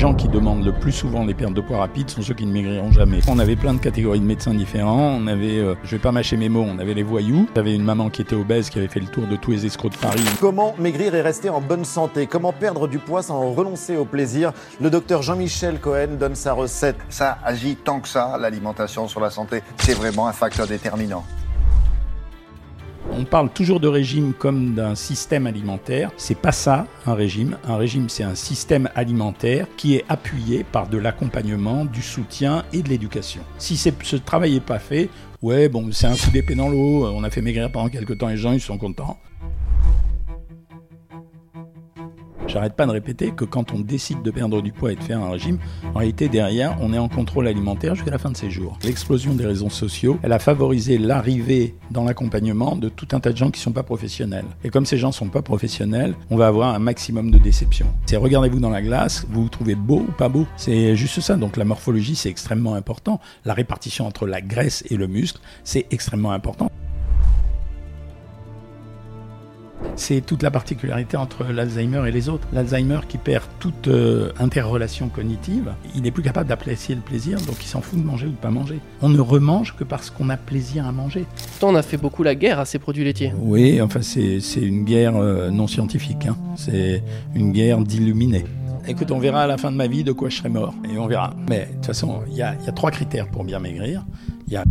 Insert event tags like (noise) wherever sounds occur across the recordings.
gens qui demandent le plus souvent les pertes de poids rapides sont ceux qui ne maigriront jamais. On avait plein de catégories de médecins différents. On avait, euh, je vais pas mâcher mes mots, on avait les voyous. J'avais une maman qui était obèse, qui avait fait le tour de tous les escrocs de Paris. Comment maigrir et rester en bonne santé? Comment perdre du poids sans renoncer au plaisir? Le docteur Jean-Michel Cohen donne sa recette. Ça agit tant que ça, l'alimentation sur la santé. C'est vraiment un facteur déterminant. On parle toujours de régime comme d'un système alimentaire. C'est pas ça un régime. Un régime, c'est un système alimentaire qui est appuyé par de l'accompagnement, du soutien et de l'éducation. Si ce travail n'est pas fait, ouais, bon, c'est un coup d'épée dans l'eau. On a fait maigrir pendant quelques temps, les gens ils sont contents. J'arrête pas de répéter que quand on décide de perdre du poids et de faire un régime, en réalité derrière, on est en contrôle alimentaire jusqu'à la fin de ses jours. L'explosion des réseaux sociaux, elle a favorisé l'arrivée dans l'accompagnement de tout un tas de gens qui sont pas professionnels. Et comme ces gens sont pas professionnels, on va avoir un maximum de déception. C'est regardez-vous dans la glace, vous vous trouvez beau ou pas beau. C'est juste ça. Donc la morphologie, c'est extrêmement important. La répartition entre la graisse et le muscle, c'est extrêmement important. C'est toute la particularité entre l'Alzheimer et les autres. L'Alzheimer qui perd toute euh, interrelation cognitive, il n'est plus capable d'apprécier le plaisir, donc il s'en fout de manger ou de pas manger. On ne remange que parce qu'on a plaisir à manger. Pourtant, on a fait beaucoup la guerre à ces produits laitiers. Oui, enfin c'est une guerre euh, non scientifique, hein. c'est une guerre d'illuminés. Écoute, on verra à la fin de ma vie de quoi je serai mort, et on verra. Mais de toute façon, il y, y a, trois critères pour bien maigrir. Il y a...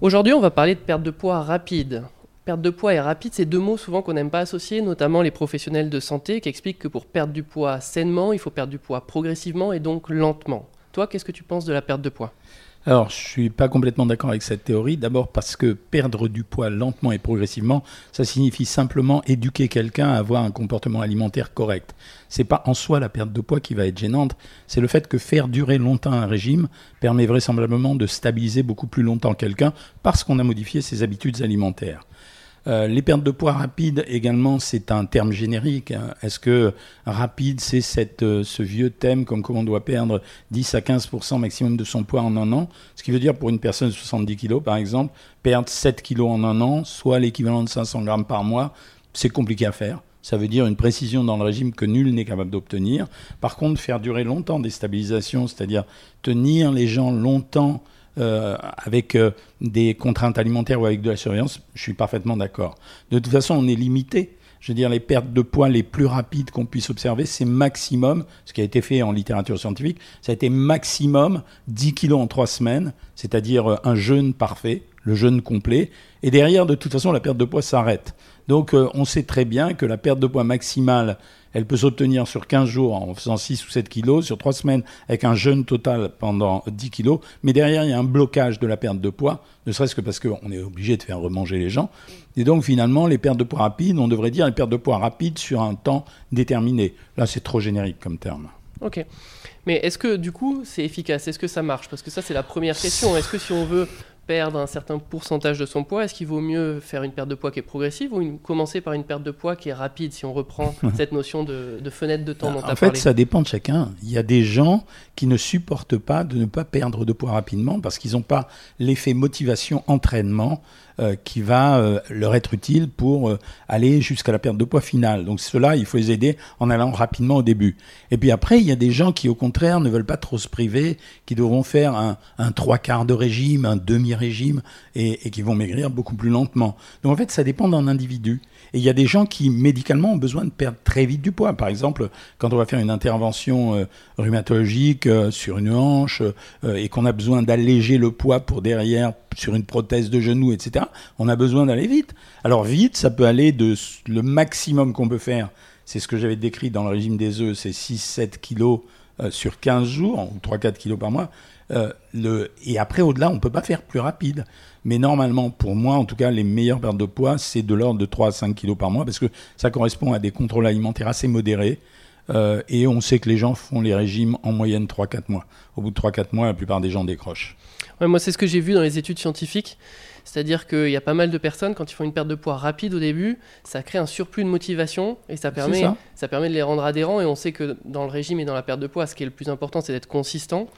Aujourd'hui, on va parler de perte de poids rapide. Perte de poids et rapide, c'est deux mots souvent qu'on n'aime pas associer, notamment les professionnels de santé qui expliquent que pour perdre du poids sainement, il faut perdre du poids progressivement et donc lentement. Toi, qu'est-ce que tu penses de la perte de poids? Alors, je suis pas complètement d'accord avec cette théorie. D'abord parce que perdre du poids lentement et progressivement, ça signifie simplement éduquer quelqu'un à avoir un comportement alimentaire correct. C'est pas en soi la perte de poids qui va être gênante, c'est le fait que faire durer longtemps un régime permet vraisemblablement de stabiliser beaucoup plus longtemps quelqu'un parce qu'on a modifié ses habitudes alimentaires. Euh, les pertes de poids rapides également, c'est un terme générique. Hein. Est-ce que rapide, c'est euh, ce vieux thème comme comment on doit perdre 10 à 15% maximum de son poids en un an? Ce qui veut dire pour une personne de 70 kg, par exemple, perdre 7 kg en un an, soit l'équivalent de 500 grammes par mois, c'est compliqué à faire. Ça veut dire une précision dans le régime que nul n'est capable d'obtenir. Par contre, faire durer longtemps des stabilisations, c'est-à-dire tenir les gens longtemps euh, avec euh, des contraintes alimentaires ou avec de la surveillance, je suis parfaitement d'accord. De toute façon, on est limité. Je veux dire, les pertes de poids les plus rapides qu'on puisse observer, c'est maximum, ce qui a été fait en littérature scientifique, ça a été maximum 10 kilos en 3 semaines, c'est-à-dire euh, un jeûne parfait, le jeûne complet. Et derrière, de toute façon, la perte de poids s'arrête. Donc, on sait très bien que la perte de poids maximale elle peut s'obtenir sur 15 jours en faisant 6 ou 7 kilos, sur 3 semaines avec un jeûne total pendant 10 kilos. Mais derrière, il y a un blocage de la perte de poids, ne serait-ce que parce qu'on est obligé de faire remanger les gens. Et donc finalement, les pertes de poids rapides, on devrait dire les pertes de poids rapides sur un temps déterminé. Là, c'est trop générique comme terme. Ok. Mais est-ce que du coup, c'est efficace? Est-ce que ça marche? Parce que ça, c'est la première question. Est-ce que si on veut perdre un certain pourcentage de son poids, est-ce qu'il vaut mieux faire une perte de poids qui est progressive ou commencer par une perte de poids qui est rapide, si on reprend (laughs) cette notion de, fenêtre de temps dont tu as fait, ça dépend de chacun. Il y a des gens qui ne supportent pas de ne pas perdre de poids rapidement parce qu'ils n'ont pas l'effet motivation-entraînement euh, qui va euh, leur être utile pour euh, aller jusqu'à la perte de poids finale. Donc cela, il faut les aider en allant rapidement au début. Et puis après, il y a des gens qui, au contraire, ne veulent pas trop se priver, qui devront faire un, un trois quarts de régime, un demi-régime, et, et qui vont maigrir beaucoup plus lentement. Donc en fait, ça dépend d'un individu. Et il y a des gens qui, médicalement, ont besoin de perdre très vite du poids. Par exemple, quand on va faire une intervention euh, rhumatologique euh, sur une hanche euh, et qu'on a besoin d'alléger le poids pour derrière sur une prothèse de genou, etc., on a besoin d'aller vite. Alors vite, ça peut aller de le maximum qu'on peut faire. C'est ce que j'avais décrit dans le régime des œufs, c'est 6-7 kilos sur 15 jours, ou 3-4 kilos par mois. Le, et après, au-delà, on ne peut pas faire plus rapide. Mais normalement, pour moi, en tout cas, les meilleures pertes de poids, c'est de l'ordre de 3 à 5 kilos par mois, parce que ça correspond à des contrôles alimentaires assez modérés. Euh, et on sait que les gens font les régimes en moyenne 3-4 mois. Au bout de 3-4 mois, la plupart des gens décrochent. Ouais, moi, c'est ce que j'ai vu dans les études scientifiques. C'est-à-dire qu'il y a pas mal de personnes, quand ils font une perte de poids rapide au début, ça crée un surplus de motivation et ça permet, ça permet de les rendre adhérents. Et on sait que dans le régime et dans la perte de poids, ce qui est le plus important, c'est d'être consistant.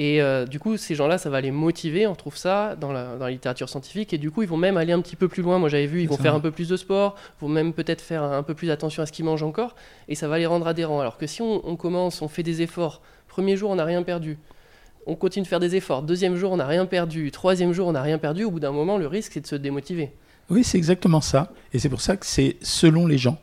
Et euh, du coup, ces gens-là, ça va les motiver, on trouve ça dans la, dans la, littérature scientifique, et du coup, ils vont même aller un petit peu plus loin. Moi, j'avais vu, ils vont faire un peu plus de sport, vont même peut-être faire un peu plus attention à ce qu'ils mangent encore, et ça va les rendre adhérents. Alors que si on, on commence, on fait des efforts, premier jour, on n'a rien perdu, on continue de faire des efforts, deuxième jour, on n'a rien perdu, troisième jour, on n'a rien perdu, au bout d'un moment, le risque, c'est de se démotiver. Oui, c'est exactement ça. Et c'est pour ça que c'est selon les gens.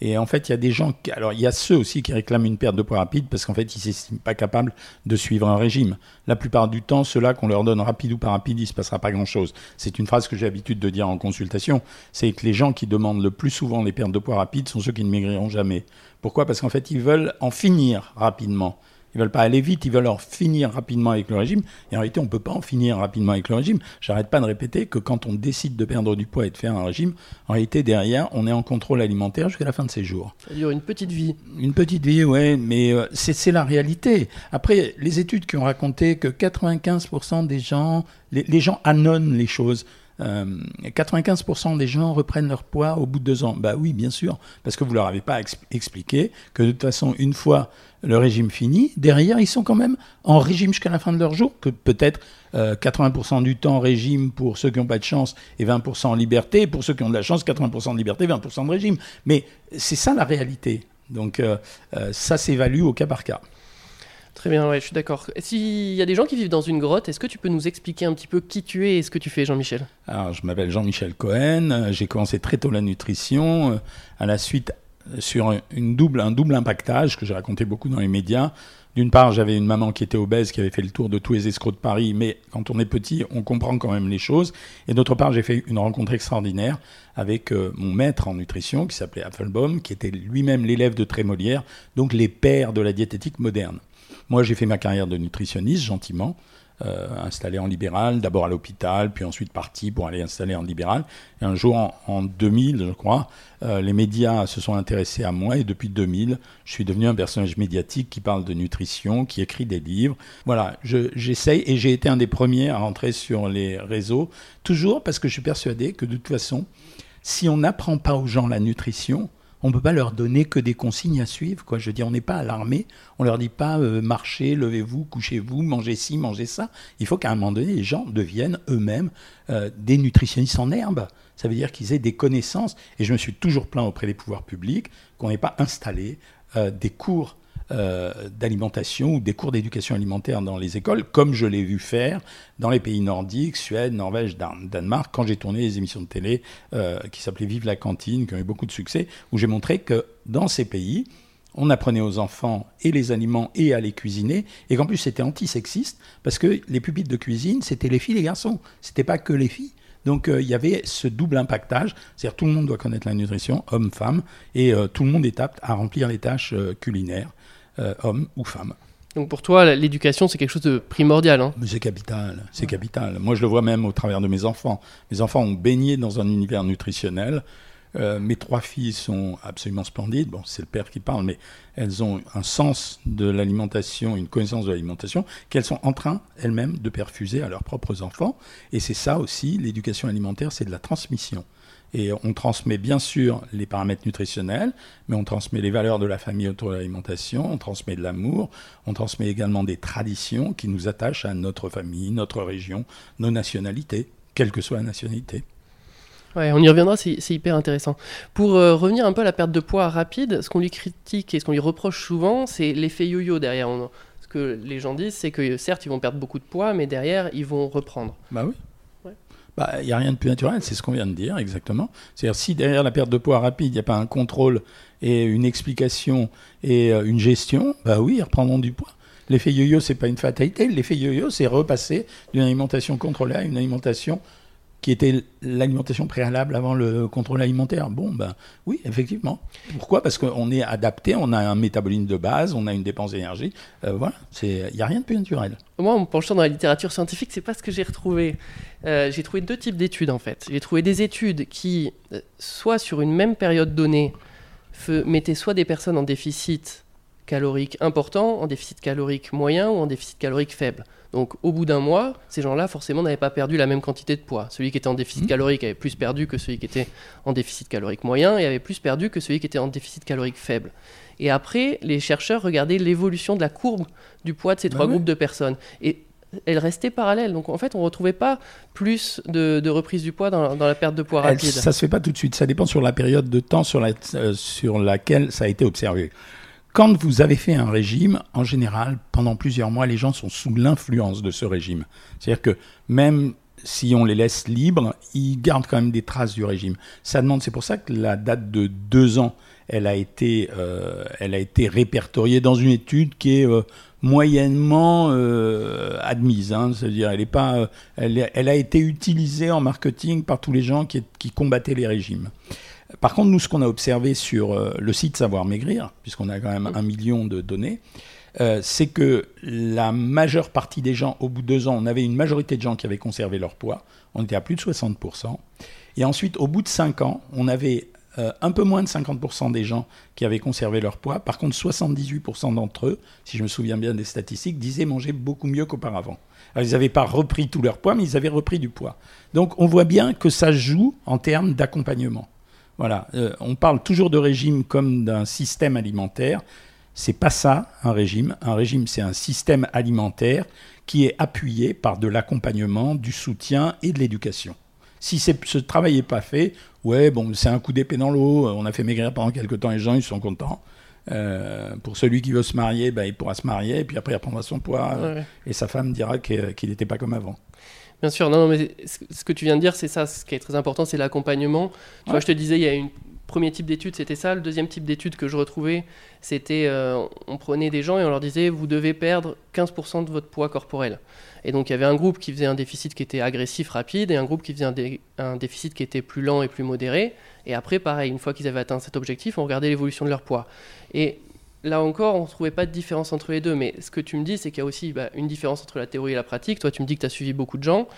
Et en fait, il y a des gens, qui, alors il y a ceux aussi qui réclament une perte de poids rapide parce qu'en fait, ils s'estiment pas capables de suivre un régime. La plupart du temps, ceux-là qu'on leur donne rapide ou pas rapide, il se passera pas grand-chose. C'est une phrase que j'ai l'habitude de dire en consultation, c'est que les gens qui demandent le plus souvent les pertes de poids rapides sont ceux qui ne maigriront jamais. Pourquoi? Parce qu'en fait, ils veulent en finir rapidement. Ils veulent pas aller vite, ils veulent en finir rapidement avec le régime. Et en réalité, on ne peut pas en finir rapidement avec le régime. J'arrête pas de répéter que quand on décide de perdre du poids et de faire un régime, en réalité, derrière, on est en contrôle alimentaire jusqu'à la fin de ses jours. Ça dure une petite vie. Une petite vie, ouais, mais euh, c'est la réalité. Après, les études qui ont raconté que 95% des gens, les, les gens annonnent les choses. Euh, 95% des gens reprennent leur poids au bout de deux ans. Bah oui, bien sûr, parce que vous leur avez pas expliqué que de toute façon, une fois le régime fini, derrière, ils sont quand même en régime jusqu'à la fin de leur jour, que peut-être euh, 80% du temps régime pour ceux qui n'ont pas de chance et 20% en liberté, pour ceux qui ont de la chance, 80% de liberté, 20% de régime. Mais c'est ça la réalité. Donc euh, euh, ça s'évalue au cas par cas. Très bien, ouais, je suis d'accord. S'il y a des gens qui vivent dans une grotte, est-ce que tu peux nous expliquer un petit peu qui tu es et ce que tu fais, Jean-Michel? Alors, je m'appelle Jean-Michel Cohen. J'ai commencé très tôt la nutrition. Euh, à la suite, sur une double, un double impactage que j'ai raconté beaucoup dans les médias. D'une part, j'avais une maman qui était obèse, qui avait fait le tour de tous les escrocs de Paris, mais quand on est petit, on comprend quand même les choses. Et d'autre part, j'ai fait une rencontre extraordinaire avec euh, mon maître en nutrition, qui s'appelait Apfelbaum, qui était lui-même l'élève de Trémolière, donc les pères de la diététique moderne. Moi, j'ai fait ma carrière de nutritionniste, gentiment, euh, installé en libéral, d'abord à l'hôpital, puis ensuite parti pour aller installer en libéral. Et un jour, en, en 2000, je crois, euh, les médias se sont intéressés à moi et depuis 2000, je suis devenu un personnage médiatique qui parle de nutrition, qui écrit des livres. Voilà, j'essaye et j'ai été un des premiers à rentrer sur les réseaux, toujours parce que je suis persuadé que de toute façon, si on n'apprend pas aux gens la nutrition, on ne peut pas leur donner que des consignes à suivre. Quoi. Je veux on n'est pas alarmé, on leur dit pas euh, marchez, levez-vous, couchez-vous, mangez ci, mangez ça. Il faut qu'à un moment donné, les gens deviennent eux-mêmes euh, des nutritionnistes en herbe. Ça veut dire qu'ils aient des connaissances. Et je me suis toujours plaint auprès des pouvoirs publics qu'on n'ait pas installé euh, des cours d'alimentation ou des cours d'éducation alimentaire dans les écoles, comme je l'ai vu faire dans les pays nordiques, Suède, Norvège, Dan Danemark, quand j'ai tourné les émissions de télé euh, qui s'appelaient Vive la cantine, qui ont eu beaucoup de succès, où j'ai montré que dans ces pays, on apprenait aux enfants et les aliments et à les cuisiner, et qu'en plus c'était antisexiste, parce que les pupitres de cuisine, c'était les filles et les garçons, c'était pas que les filles. Donc euh, il y avait ce double impactage, c'est-à-dire tout le monde doit connaître la nutrition, homme, femme, et euh, tout le monde est apte à remplir les tâches euh, culinaires, homme ou femme. Donc pour toi, l'éducation, c'est quelque chose de primordial. Hein c'est capital, c'est ouais. capital. Moi, je le vois même au travers de mes enfants. Mes enfants ont baigné dans un univers nutritionnel. Euh, mes trois filles sont absolument splendides. Bon, c'est le père qui parle, mais elles ont un sens de l'alimentation, une connaissance de l'alimentation qu'elles sont en train elles-mêmes de perfuser à leurs propres enfants. Et c'est ça aussi, l'éducation alimentaire, c'est de la transmission. Et on transmet bien sûr les paramètres nutritionnels, mais on transmet les valeurs de la famille autour de l'alimentation, on transmet de l'amour, on transmet également des traditions qui nous attachent à notre famille, notre région, nos nationalités, quelle que soit la nationalité. Ouais, on y reviendra, c'est hyper intéressant. Pour euh, revenir un peu à la perte de poids rapide, ce qu'on lui critique et ce qu'on lui reproche souvent, c'est l'effet yo-yo derrière. On, ce que les gens disent, c'est que certes, ils vont perdre beaucoup de poids, mais derrière, ils vont reprendre. Bah oui. Il ouais. n'y bah, a rien de plus naturel, c'est ce qu'on vient de dire, exactement. C'est-à-dire, si derrière la perte de poids rapide, il n'y a pas un contrôle et une explication et euh, une gestion, bah oui, ils reprendront du poids. L'effet yo-yo, c'est pas une fatalité. L'effet yo-yo, c'est repasser d'une alimentation contrôlée à une alimentation qui était l'alimentation préalable avant le contrôle alimentaire. Bon, ben oui, effectivement. Pourquoi? Parce qu'on est adapté, on a un métabolisme de base, on a une dépense d'énergie. Euh, voilà, il n'y a rien de plus naturel. Moi, en me penchant dans la littérature scientifique, c'est pas ce que j'ai retrouvé. Euh, j'ai trouvé deux types d'études en fait. J'ai trouvé des études qui, euh, soit sur une même période donnée, mettaient soit des personnes en déficit calorique important, en déficit calorique moyen ou en déficit calorique faible. Donc au bout d'un mois, ces gens-là forcément n'avaient pas perdu la même quantité de poids. Celui qui était en déficit Mmh. calorique avait plus perdu que celui qui était en déficit calorique moyen et avait plus perdu que celui qui était en déficit calorique faible. Et après, les chercheurs regardaient l'évolution de la courbe du poids de ces Bah trois ouais. groupes de personnes. Et elle restait parallèle. Donc en fait, on ne retrouvait pas plus de, de reprise du poids dans, dans la perte de poids Elle- rapide. ça se fait pas tout de suite. Ça dépend sur la période de temps sur, la- euh, sur laquelle ça a été observé. Quand vous avez fait un régime, en général, pendant plusieurs mois, les gens sont sous l'influence de ce régime. C'est-à-dire que même si on les laisse libres, ils gardent quand même des traces du régime. Ça demande, c'est pour ça que la date de deux ans, elle a été, euh, elle a été répertoriée dans une étude qui est euh, moyennement euh, admise. hein. C'est-à-dire, elle est pas, elle, a été utilisée en marketing par tous les gens qui combattaient les régimes. Par contre, nous, ce qu'on a observé sur euh, le site Savoir Maigrir, puisqu'on a quand même un million de données, euh, c'est que la majeure partie des gens, au bout de deux ans, on avait une majorité de gens qui avaient conservé leur poids. On était à plus de 60%. Et ensuite, au bout de cinq ans, on avait euh, un peu moins de 50% des gens qui avaient conservé leur poids. Par contre, 78% d'entre eux, si je me souviens bien des statistiques, disaient manger beaucoup mieux qu'auparavant. Alors, ils n'avaient pas repris tout leur poids, mais ils avaient repris du poids. Donc, on voit bien que ça joue en termes d'accompagnement. Voilà, Euh, on parle toujours de régime comme d'un système alimentaire. C'est pas ça un régime. Un régime, c'est un système alimentaire qui est appuyé par de l'accompagnement, du soutien et de l'éducation. Si ce travail n'est pas fait, ouais, bon, c'est un coup d'épée dans l'eau. On a fait maigrir pendant quelques temps, les gens ils sont contents. Euh, pour celui qui veut se marier, bah, il pourra se marier, et puis après il reprendra son poids, euh, Ouais. et sa femme dira qu'il n'était pas comme avant. Bien sûr, non, non, mais ce que tu viens de dire, c'est ça, ce qui est très important, c'est l'accompagnement. Tu vois, je te disais, il y a une premier type d'étude, c'était ça. Le deuxième type d'étude que je retrouvais, c'était, euh, on prenait des gens et on leur disait, vous devez perdre 15% de votre poids corporel. Et donc il y avait un groupe qui faisait un déficit qui était agressif, rapide, et un groupe qui faisait un, dé- un déficit qui était plus lent et plus modéré. Et après, pareil, une fois qu'ils avaient atteint cet objectif, on regardait l'évolution de leur poids. Et là encore, on ne trouvait pas de différence entre les deux. Mais ce que tu me dis, c'est qu'il y a aussi bah, une différence entre la théorie et la pratique. Toi, tu me dis que tu as suivi beaucoup de gens.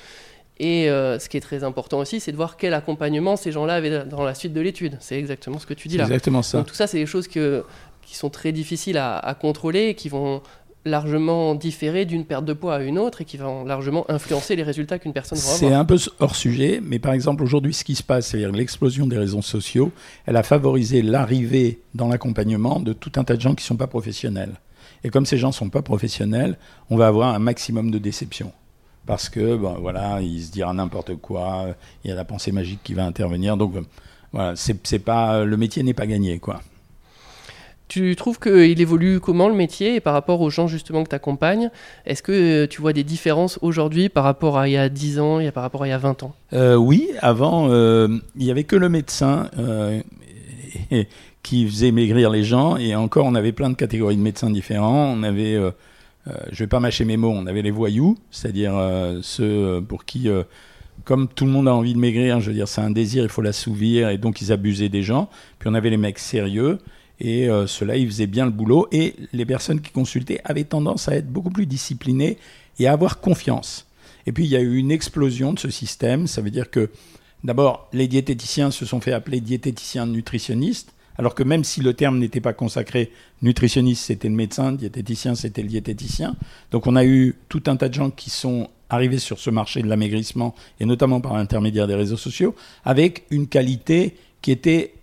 Et euh, ce qui est très important aussi, c'est de voir quel accompagnement ces gens-là avaient dans la suite de l'étude. C'est exactement ce que tu dis là. exactement ça. Donc tout ça, c'est des choses que, qui sont très difficiles à, à contrôler et qui vont largement différer d'une perte de poids à une autre et qui vont largement influencer les résultats qu'une personne va C'est avoir. un peu hors sujet, mais par exemple aujourd'hui, ce qui se passe, c'est-à-dire l'explosion des réseaux sociaux, elle a favorisé l'arrivée dans l'accompagnement de tout un tas de gens qui ne sont pas professionnels. Et comme ces gens ne sont pas professionnels, on va avoir un maximum de déception. Parce que, ben, voilà, il se dira n'importe quoi, il y a la pensée magique qui va intervenir. Donc, euh, voilà, c'est c'est pas, le métier n'est pas gagné, quoi. Tu trouves qu'il évolue comment le métier et par rapport aux gens justement que tu accompagnes Est-ce que euh, tu vois des différences aujourd'hui par rapport à il y a 10 ans et par rapport à il y a 20 ans? Euh, oui, avant, euh, il n'y avait que le médecin qui faisait maigrir les gens. Et encore, on avait plein de catégories de médecins différents. On avait, je ne vais pas mâcher mes mots, on avait les voyous, c'est-à-dire ceux pour qui, comme tout le monde a envie de maigrir, je veux dire, c'est un désir, il faut l'assouvir, et donc ils abusaient des gens. Puis on avait les mecs sérieux. Et euh, ceux-là, ils faisaient bien le boulot. Et les personnes qui consultaient avaient tendance à être beaucoup plus disciplinées et à avoir confiance. Et puis, il y a eu une explosion de ce système. Ça veut dire que, d'abord, les diététiciens se sont fait appeler diététiciens nutritionnistes, alors que même si le terme n'était pas consacré, nutritionniste, c'était le médecin, diététicien, c'était le diététicien. Donc, on a eu tout un tas de gens qui sont arrivés sur ce marché de l'amaigrissement, et notamment par l'intermédiaire des réseaux sociaux, avec une qualité qui était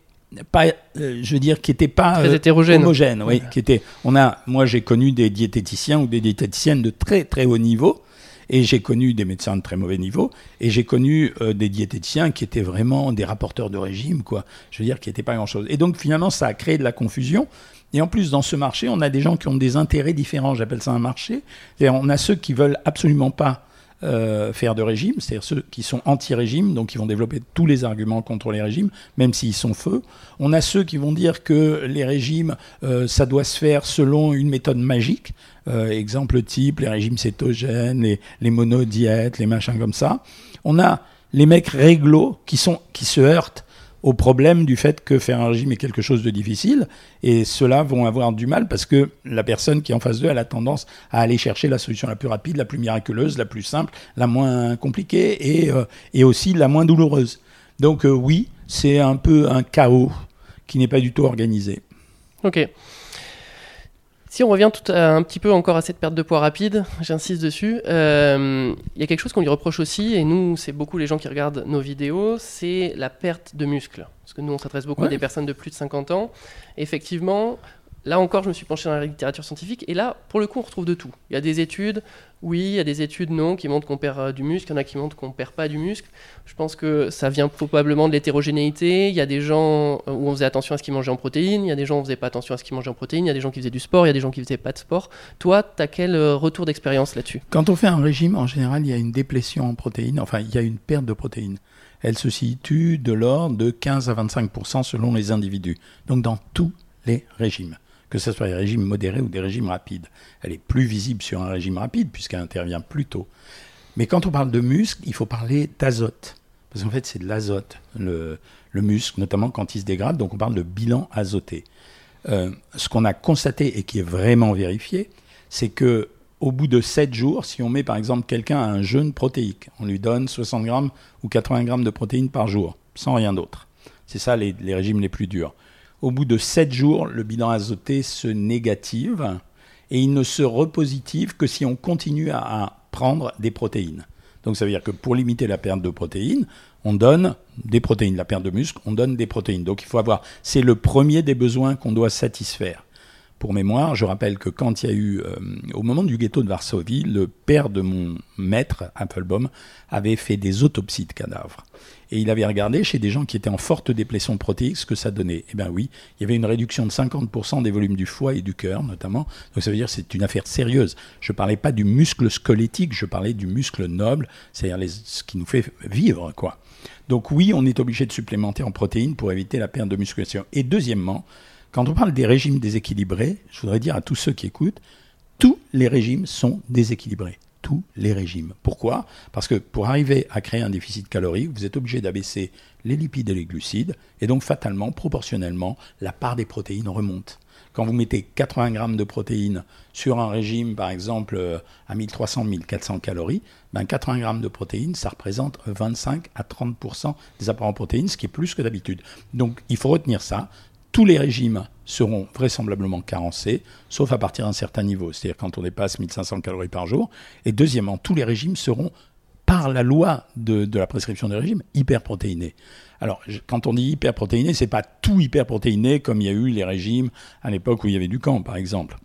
pas, euh, je veux dire, qui était pas Très euh, hétérogène. homogène, oui, qui était. On a, moi, j'ai connu des diététiciens ou des diététiciennes de très très haut niveau, et j'ai connu des médecins de très mauvais niveau, et j'ai connu euh, des diététiciens qui étaient vraiment des rapporteurs de régime, quoi. Je veux dire, qui n'étaient pas grand chose. Et donc finalement, ça a créé de la confusion. Et en plus, dans ce marché, on a des gens qui ont des intérêts différents. J'appelle ça un marché. On a ceux qui veulent absolument pas euh, faire de régime, c'est-à-dire ceux qui sont anti-régime, donc qui vont développer tous les arguments contre les régimes, même s'ils sont feux. On a ceux qui vont dire que les régimes, euh, ça doit se faire selon une méthode magique. Euh, exemple type, les régimes cétogènes, les, monodiètes, les machins comme ça. On a les mecs réglo qui, sont, qui se heurtent au problème du fait que faire un régime est quelque chose de difficile, et ceux-là vont avoir du mal parce que la personne qui est en face d'eux, elle a tendance à aller chercher la solution la plus rapide, la plus miraculeuse, la plus simple, la moins compliquée et, euh, et aussi la moins douloureuse. Donc euh, oui, c'est un peu un chaos qui n'est pas du tout organisé. Ok. Si on revient tout à- un petit peu encore à cette perte de poids rapide, j'insiste dessus, euh, il y a quelque chose qu'on lui reproche aussi, et nous, c'est beaucoup les gens qui regardent nos vidéos, c'est la perte de muscles. Parce que nous, on s'adresse beaucoup à des personnes de plus de 50 ans. Effectivement, là encore, je me suis penché dans la littérature scientifique, et là, pour le coup, on retrouve de tout. Il y a des études, oui, il y a des études non, qui montrent qu'on perd euh, du muscle, il y en a qui montrent qu'on perd pas du muscle. Je pense que ça vient probablement de l'hétérogénéité. Il y a des gens euh, où on faisait attention à ce qu'ils mangeaient en protéines, il y a des gens où on faisait pas attention à ce qu'ils mangeaient en protéines, il y a des gens qui faisaient du sport, il y a des gens qui faisaient pas de sport. Toi, tu as quel euh, retour d'expérience là-dessus? Quand on fait un régime, en général, il y a une déplétion en protéines, enfin, il y a une perte de protéines. Elle se situe de l'ordre de 15 à 25% selon les individus. Donc, dans tous les régimes, que ce soit des régimes modérés ou des régimes rapides. Elle est plus visible sur un régime rapide, puisqu'elle intervient plus tôt. Mais quand on parle de muscle, il faut parler d'azote. Parce qu'en fait, c'est de l'azote, le, le muscle, notamment quand il se dégrade. Donc, on parle de bilan azoté. Euh, ce qu'on a constaté et qui est vraiment vérifié, c'est que au bout de 7 jours, si on met par exemple quelqu'un à un jeûne protéique, on lui donne 60 grammes ou 80 grammes de protéines par jour, sans rien d'autre. C'est ça les, les régimes les plus durs. Au bout de 7 jours, le bilan azoté se négative et il ne se repositive que si on continue à, prendre des protéines. Donc ça veut dire que pour limiter la perte de protéines, on donne des protéines, la perte de muscle, on donne des protéines. Donc il faut avoir, c'est le premier des besoins qu'on doit satisfaire. Pour mémoire, je rappelle que quand il y a eu, euh, au moment du ghetto de Varsovie, le père de mon maître, Applebaum, avait fait des autopsies de cadavres. Et il avait regardé chez des gens qui étaient en forte déplétion protéique ce que ça donnait. Eh bien oui, il y avait une réduction de 50% des volumes du foie et du cœur notamment. Donc ça veut dire que c'est une affaire sérieuse. Je ne parlais pas du muscle squelettique, je parlais du muscle noble, c'est-à-dire ce qui nous fait vivre. quoi. Donc oui, on est obligé de supplémenter en protéines pour éviter la perte de musculation. Et deuxièmement, quand on parle des régimes déséquilibrés, je voudrais dire à tous ceux qui écoutent, tous les régimes sont déséquilibrés. Tous les régimes. Pourquoi? Parce que pour arriver à créer un déficit calorique, vous êtes obligé d'abaisser les lipides et les glucides, et donc fatalement, proportionnellement, la part des protéines remonte. Quand vous mettez 80 grammes de protéines sur un régime, par exemple, euh, à 1300-1400 calories, ben 80 grammes de protéines, ça représente 25 à 30% des apports en protéines, ce qui est plus que d'habitude. Donc il faut retenir ça. Tous les régimes seront vraisemblablement carencés, sauf à partir d'un certain niveau, c'est-à-dire quand on dépasse 1500 calories par jour. Et deuxièmement, tous les régimes seront, par la loi de, la prescription des régimes, hyperprotéinés. Alors, quand on dit hyperprotéiné, c'est pas tout hyperprotéiné comme il y a eu les régimes à l'époque où il y avait du camp, par exemple.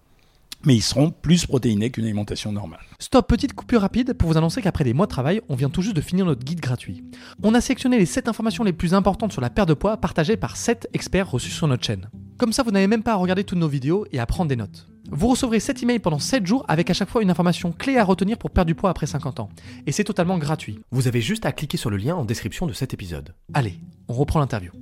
Mais ils seront plus protéinés qu'une alimentation normale. Stop, petite coupure rapide pour vous annoncer qu'après des mois de travail, on vient tout juste de finir notre guide gratuit. On a sélectionné les 7 informations les plus importantes sur la perte de poids partagées par 7 experts reçus sur notre chaîne. Comme ça, vous n'avez même pas à regarder toutes nos vidéos et à prendre des notes. Vous recevrez 7 emails pendant 7 jours avec à chaque fois une information clé à retenir pour perdre du poids après 50 ans. Et c'est totalement gratuit. Vous avez juste à cliquer sur le lien en description de cet épisode. Allez, on reprend l'interview.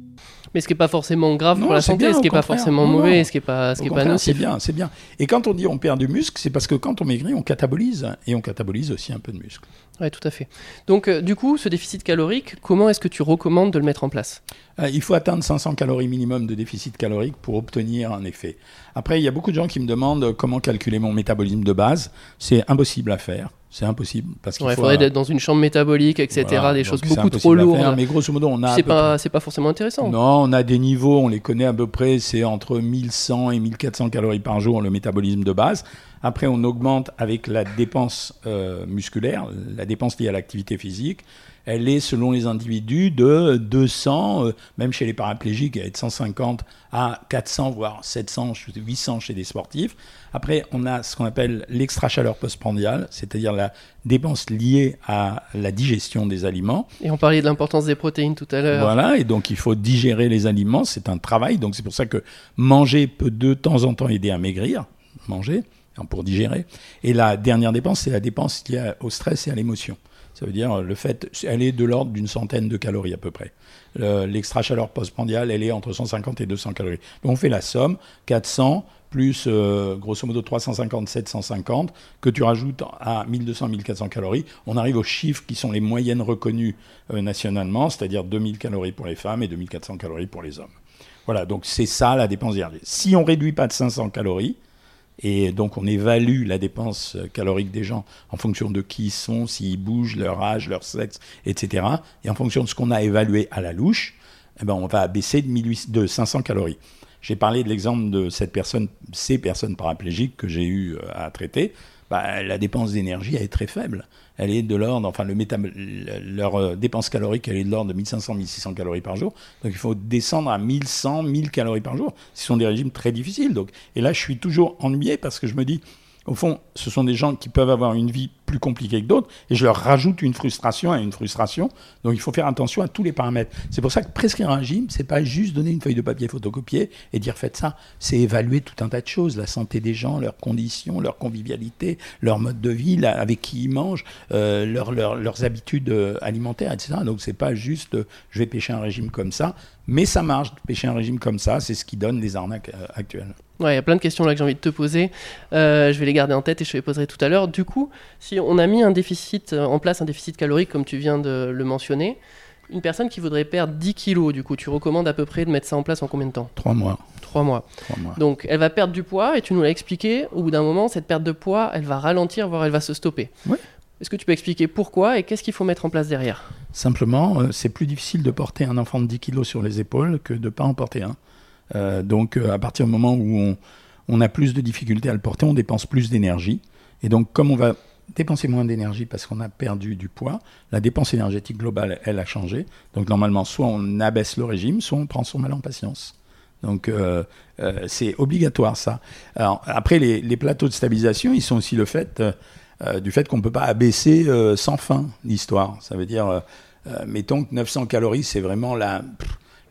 Mais ce qui n'est pas forcément grave Non, pour la santé, bien, ce qui n'est pas forcément Non, mauvais, ce qui n'est pas, ce qui est pas c'est bien, c'est bien. Et quand on dit on perd du muscle, c'est parce que quand on maigrit, on catabolise et on catabolise aussi un peu de muscle. Ouais, tout à fait. Donc, euh, du coup, ce déficit calorique, comment est-ce que tu recommandes de le mettre en place? Euh, il faut atteindre 500 calories minimum de déficit calorique pour obtenir un effet. Après, il y a beaucoup de gens qui me demandent comment calculer mon métabolisme de base. C'est impossible à faire. C'est impossible parce qu'il Ouais, faudrait être dans une chambre métabolique, etc. Voilà, des choses beaucoup trop faire, lourdes. mais grosso modo, on a. C'est près- pas, pas forcément intéressant. Non, on a des niveaux, on les connaît à peu près, c'est entre 1100 et 1400 calories par jour le métabolisme de base. Après, on augmente avec la dépense euh, musculaire, la dépense liée à l'activité physique. Elle est, selon les individus, de 200, euh, même chez les paraplégiques, elle est de 150 à 400, voire 700, 800 chez des sportifs. Après, on a ce qu'on appelle l'extra-chaleur postprandiale, c'est-à-dire la dépense liée à la digestion des aliments. Et on parlait de l'importance des protéines tout à l'heure. Voilà, et donc il faut digérer les aliments, c'est un travail, donc c'est pour ça que manger peut de temps en temps aider à maigrir, manger, hein, pour digérer. Et la dernière dépense, c'est la dépense liée au stress et à l'émotion. Ça veut dire euh, le fait, elle est de l'ordre d'une centaine de calories à peu près. Le- L'extra-chaleur postprandiale, elle est entre 150 et 200 calories. Donc on fait la somme, 400 plus euh, grosso modo 350, 750, que tu rajoutes à 1200, 1400 calories, on arrive aux chiffres qui sont les moyennes reconnues euh, nationalement, c'est-à-dire 2000 calories pour les femmes et 2400 calories pour les hommes. Voilà, donc c'est ça la dépense diarisée. Si on réduit pas de 500 calories, et donc on évalue la dépense euh, calorique des gens en fonction de qui ils sont, s'ils bougent, leur âge, leur sexe, etc. Et en fonction de ce qu'on a évalué à la louche, eh ben on va baisser de, 1800 de 500 calories. J'ai parlé de l'exemple de cette personne, ces personnes paraplégiques que j'ai eu euh, à traiter. Bah, la dépense d'énergie est très faible. Elle est de l'ordre, enfin le métab- leur euh, dépense calorique, elle est de l'ordre de 1500-1600 calories par jour. Donc il faut descendre à 1100, 1000 calories par jour. Ce sont des régimes très difficiles. Donc, et là, je suis toujours ennuyé parce que je me dis, au fond, ce sont des gens qui peuvent avoir une vie plus compliquée que d'autres, et je leur rajoute une frustration à une frustration. Donc il faut faire attention à tous les paramètres. C'est pour ça que prescrire un régime, c'est pas juste donner une feuille de papier photocopiée et dire faites ça. C'est évaluer tout un tas de choses, la santé des gens, leurs conditions, leur convivialité, leur mode de vie, avec qui ils mangent, euh, leur- leur- leurs habitudes euh, alimentaires, etc. Donc c'est pas juste euh, je vais pêcher un régime comme ça, mais ça marche de pêcher un régime comme ça. C'est ce qui donne les arnaques euh, actuelles. Ouais, il y a plein de questions là que j'ai envie de te poser. Euh, je vais les garder en tête et je te les poserai tout à l'heure. Du coup, si on a mis un déficit euh, en place, un déficit calorique comme tu viens de le mentionner, une personne qui voudrait perdre 10 kilos, du coup, tu recommandes à peu près de mettre ça en place en combien de temps? Trois mois. 3 mois. Trois mois. Donc, elle va perdre du poids et tu nous l'as expliqué. Au bout d'un moment, cette perte de poids, elle va ralentir, voire elle va se stopper. Ouais. Est-ce que tu peux expliquer pourquoi et qu'est-ce qu'il faut mettre en place derrière? Simplement, euh, c'est plus difficile de porter un enfant de 10 kilos sur les épaules que de ne pas en porter un. Euh, donc, euh, à partir du moment où on, a plus de difficultés à le porter, on dépense plus d'énergie. Et donc, comme on va dépenser moins d'énergie parce qu'on a perdu du poids, la dépense énergétique globale, elle a changé. Donc, normalement, soit on abaisse le régime, soit on prend son mal en patience. Donc, c'est obligatoire, ça. Alors, après, les plateaux de stabilisation, ils sont aussi le fait euh, du fait qu'on ne peut pas abaisser euh, sans fin l'histoire. Ça veut dire, euh, mettons que 900 calories, c'est vraiment la,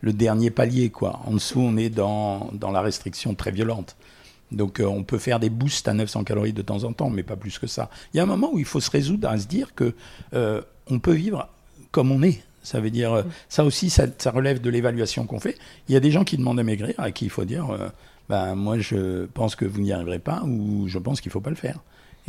le dernier palier. Quoi. En dessous, on est dans, dans la restriction très violente. Donc, on peut faire des boosts à 900 calories de temps en temps, mais pas plus que ça. Il y a un moment où il faut se résoudre à se dire que on peut vivre comme on est. Ça veut dire, ça aussi, ça, ça relève de l'évaluation qu'on fait. Il y a des gens qui demandent à maigrir, à qui il faut dire, ben, moi, je pense que vous n'y arriverez pas, ou je pense qu'il ne faut pas le faire.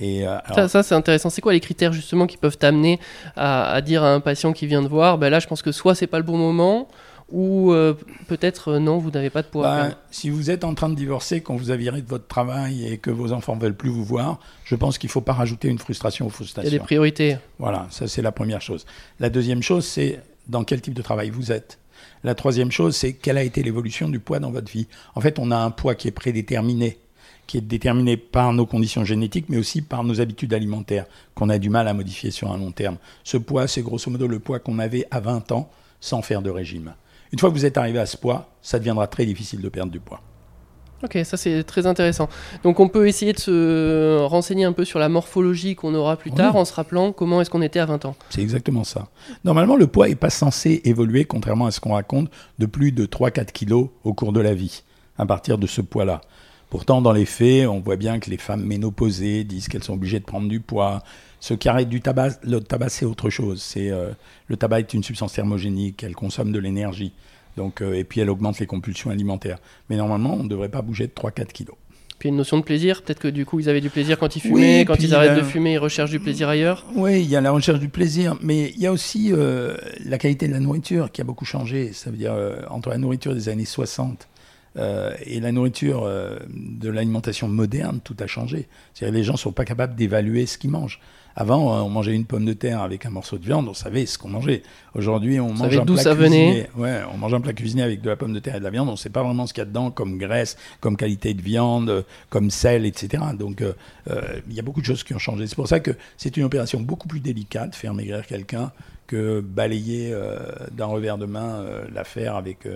Et, euh, alors- Ça, ça, c'est intéressant. C'est quoi les critères justement qui peuvent t'amener à, à dire à un patient qui vient de voir, ben là, je pense que soit c'est pas le bon moment, ou euh, peut-être euh, non, vous n'avez pas de poids. Ben, perdre. si vous êtes en train de divorcer, qu'on vous a viré de votre travail et que vos enfants veulent plus vous voir, je pense qu'il ne faut pas rajouter une frustration aux Il y a frustrations. des priorités. Voilà, ça c'est la première chose. La deuxième chose, c'est dans quel type de travail vous êtes. La troisième chose, c'est quelle a été l'évolution du poids dans votre vie. En fait, on a un poids qui est prédéterminé, qui est déterminé par nos conditions génétiques, mais aussi par nos habitudes alimentaires, qu'on a du mal à modifier sur un long terme. Ce poids, c'est grosso modo le poids qu'on avait à 20 ans sans faire de régime. Une fois que vous êtes arrivé à ce poids, ça deviendra très difficile de perdre du poids. Ok, ça c'est très intéressant. Donc on peut essayer de se renseigner un peu sur la morphologie qu'on aura plus Oui. tard en se rappelant comment est-ce qu'on était à 20 ans. C'est exactement ça. Normalement, le poids n'est pas censé évoluer, contrairement à ce qu'on raconte, de plus de 3-4 kilos au cours de la vie, à partir de ce poids-là. Pourtant, dans les faits, on voit bien que les femmes ménopausées disent qu'elles sont obligées de prendre du poids. Ceux qui arrêtent du tabac, le tabac, c'est autre chose. C'est, euh, le tabac est une substance thermogénique, elle consomme de l'énergie. Donc, euh, et puis, elle augmente les compulsions alimentaires. Mais normalement, on ne devrait pas bouger de 3-4 kilos. Puis une notion de plaisir, peut-être que du coup ils avaient du plaisir quand ils fumaient, Oui, quand ils arrêtent la- de fumer, ils recherchent du plaisir ailleurs. Oui, il y a la recherche du plaisir, mais il y a aussi euh, la qualité de la nourriture qui a beaucoup changé. Ça veut dire euh, entre la nourriture des années 60 euh, et la nourriture euh, de l'alimentation moderne, tout a changé. C'est-à-dire les gens sont pas capables d'évaluer ce qu'ils mangent. Avant, euh, on mangeait une pomme de terre avec un morceau de viande, on savait ce qu'on mangeait. Aujourd'hui, on mange un plat ça venait. cuisiné. Ouais, on mange un plat cuisiné avec de la pomme de terre et de la viande, on ne sait pas vraiment ce qu'il y a dedans comme graisse, comme qualité de viande, comme sel, etc. Donc, il y a beaucoup de choses qui ont changé. C'est pour ça que c'est une opération beaucoup plus délicate, faire maigrir quelqu'un, que balayer d'un revers de main l'affaire avec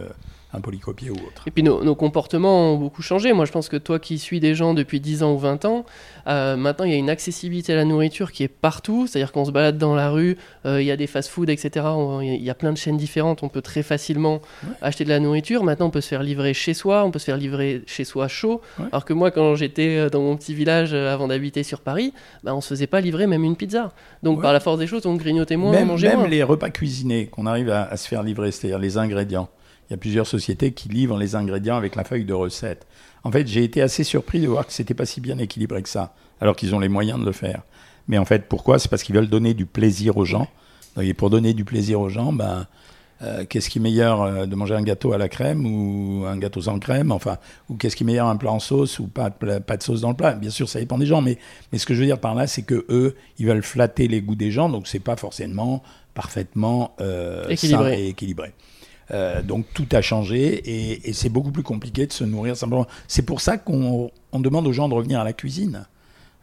un polycopier ou autre. Et puis nos, nos comportements ont beaucoup changé. Moi je pense que toi qui suis des gens depuis 10 ans ou 20 ans, euh, maintenant il y a une accessibilité à la nourriture qui est partout. C'est-à-dire qu'on se balade dans la rue, euh, il y a des fast-food, etc. On- Il y a- plein de chaînes différentes, on peut très facilement acheter de la nourriture. Maintenant on peut se faire livrer chez soi, on peut se faire livrer chez soi chaud. Ouais. Alors que moi quand j'étais euh, dans mon petit village avant d'habiter sur Paris, bah, on se faisait pas livrer même une pizza. Donc Ouais. par la force des choses on grignotait moins, on même mangeait même moins. les repas cuisinés qu'on arrive à, à se faire livrer, c'est-à-dire les ingrédients. Il y a plusieurs sociétés qui livrent les ingrédients avec la feuille de recette. En fait, j'ai été assez surpris de voir que c'était pas si bien équilibré que ça, alors qu'ils ont les moyens de le faire. Mais en fait, pourquoi? C'est parce qu'ils veulent donner du plaisir aux gens. Et pour donner du plaisir aux gens, ben, euh, qu'est-ce qui est meilleur euh, de manger un gâteau à la crème ou un gâteau sans crème? Enfin, ou qu'est-ce qui est meilleur un plat en sauce ou pas de, pla- pas de sauce dans le plat? Bien sûr, ça dépend des gens, mais, mais ce que je veux dire par là, c'est que eux, ils veulent flatter les goûts des gens, donc c'est pas forcément parfaitement euh, Équilibré. sain et équilibré. Euh, donc tout a changé et, c'est beaucoup plus compliqué de se nourrir simplement. C'est pour ça qu'on on demande aux gens de revenir à la cuisine.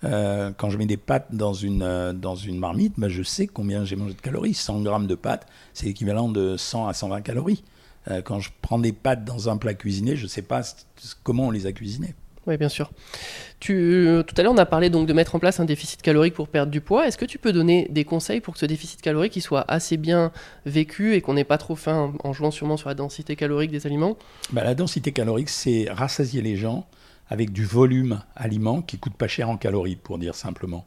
Euh, quand je mets des pâtes dans une, euh, dans une marmite, bah, je sais combien j'ai mangé de calories. 100 grammes de pâtes, c'est l'équivalent de 100 à 120 calories. Quand je prends des pâtes dans un plat cuisiné, je ne sais pas comment on les a cuisinées. Oui, bien sûr. Euh, tout à l'heure, on a parlé donc de mettre en place un déficit calorique pour perdre du poids. Est-ce que tu peux donner des conseils pour que ce déficit calorique soit assez bien vécu et qu'on n'ait pas trop faim en, en jouant sûrement sur la densité calorique des aliments? Bah, la densité calorique, c'est rassasier les gens avec du volume aliment qui coûte pas cher en calories, pour dire simplement.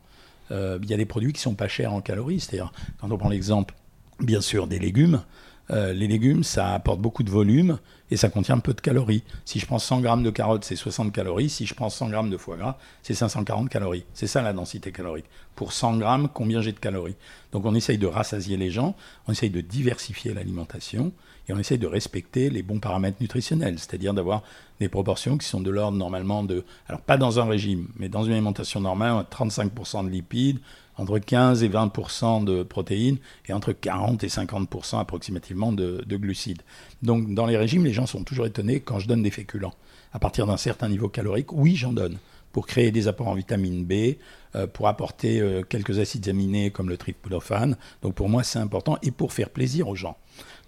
Euh, Il y a des produits qui sont pas chers en calories, c'est-à-dire, quand on prend l'exemple, bien sûr, des légumes, euh, les légumes, ça apporte beaucoup de volume et ça contient peu de calories. Si je prends 100 grammes de carottes, c'est 60 calories. Si je prends 100 grammes de foie gras, c'est 540 calories. C'est ça la densité calorique. Pour 100 grammes, combien j'ai de calories? Donc on essaye de rassasier les gens, on essaye de diversifier l'alimentation et on essaye de respecter les bons paramètres nutritionnels, c'est-à-dire d'avoir des proportions qui sont de l'ordre normalement de, alors pas dans un régime, mais dans une alimentation normale, on a 35% de lipides, entre 15 et 20% de protéines et entre 40 et 50% approximativement de, de glucides. Donc dans les régimes, les gens sont toujours étonnés quand je donne des féculents. À partir d'un certain niveau calorique, oui, j'en donne pour créer des apports en vitamine B, euh, pour apporter euh, quelques acides aminés comme le tryptophane. Donc pour moi, c'est important et pour faire plaisir aux gens.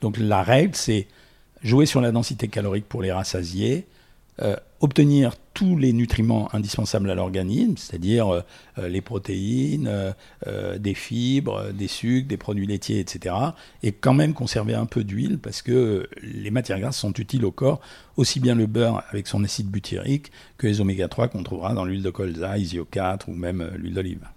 Donc la règle, c'est jouer sur la densité calorique pour les rassasier, euh, obtenir tous les nutriments indispensables à l'organisme, c'est-à-dire euh, euh, les protéines, des fibres, des sucres, des produits laitiers, etc. Et quand même conserver un peu d'huile parce que les matières grasses sont utiles au corps, aussi bien le beurre avec son acide butyrique que les oméga 3 qu'on trouvera dans l'huile de colza, isio 4 ou même l'huile d'olive.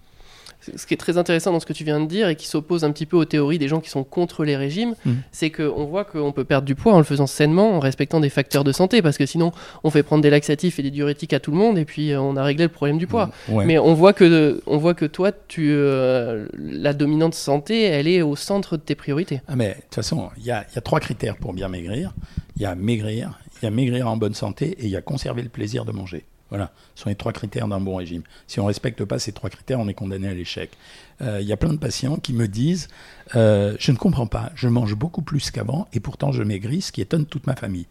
Ce qui est très intéressant dans ce que tu viens de dire et qui s'oppose un petit peu aux théories des gens qui sont contre les régimes, Mhm. c'est qu'on voit qu'on peut perdre du poids en le faisant sainement, en respectant des facteurs de santé, parce que sinon on fait prendre des laxatifs et des diurétiques à tout le monde et puis euh, on a réglé le problème du poids. Ouais. Mais on voit que, on voit que toi, tu, euh, la dominante santé, elle est au centre de tes priorités. Ah mais de toute façon, il y y a trois critères pour bien maigrir. Il y a maigrir, il y a maigrir en bonne santé et il y a conserver le plaisir de manger. Voilà, ce sont les trois critères d'un bon régime. Si on ne respecte pas ces trois critères, on est condamné à l'échec. Euh, Il y a plein de patients qui me disent euh, Je ne comprends pas, je mange beaucoup plus qu'avant et pourtant je maigris, ce qui étonne toute ma famille.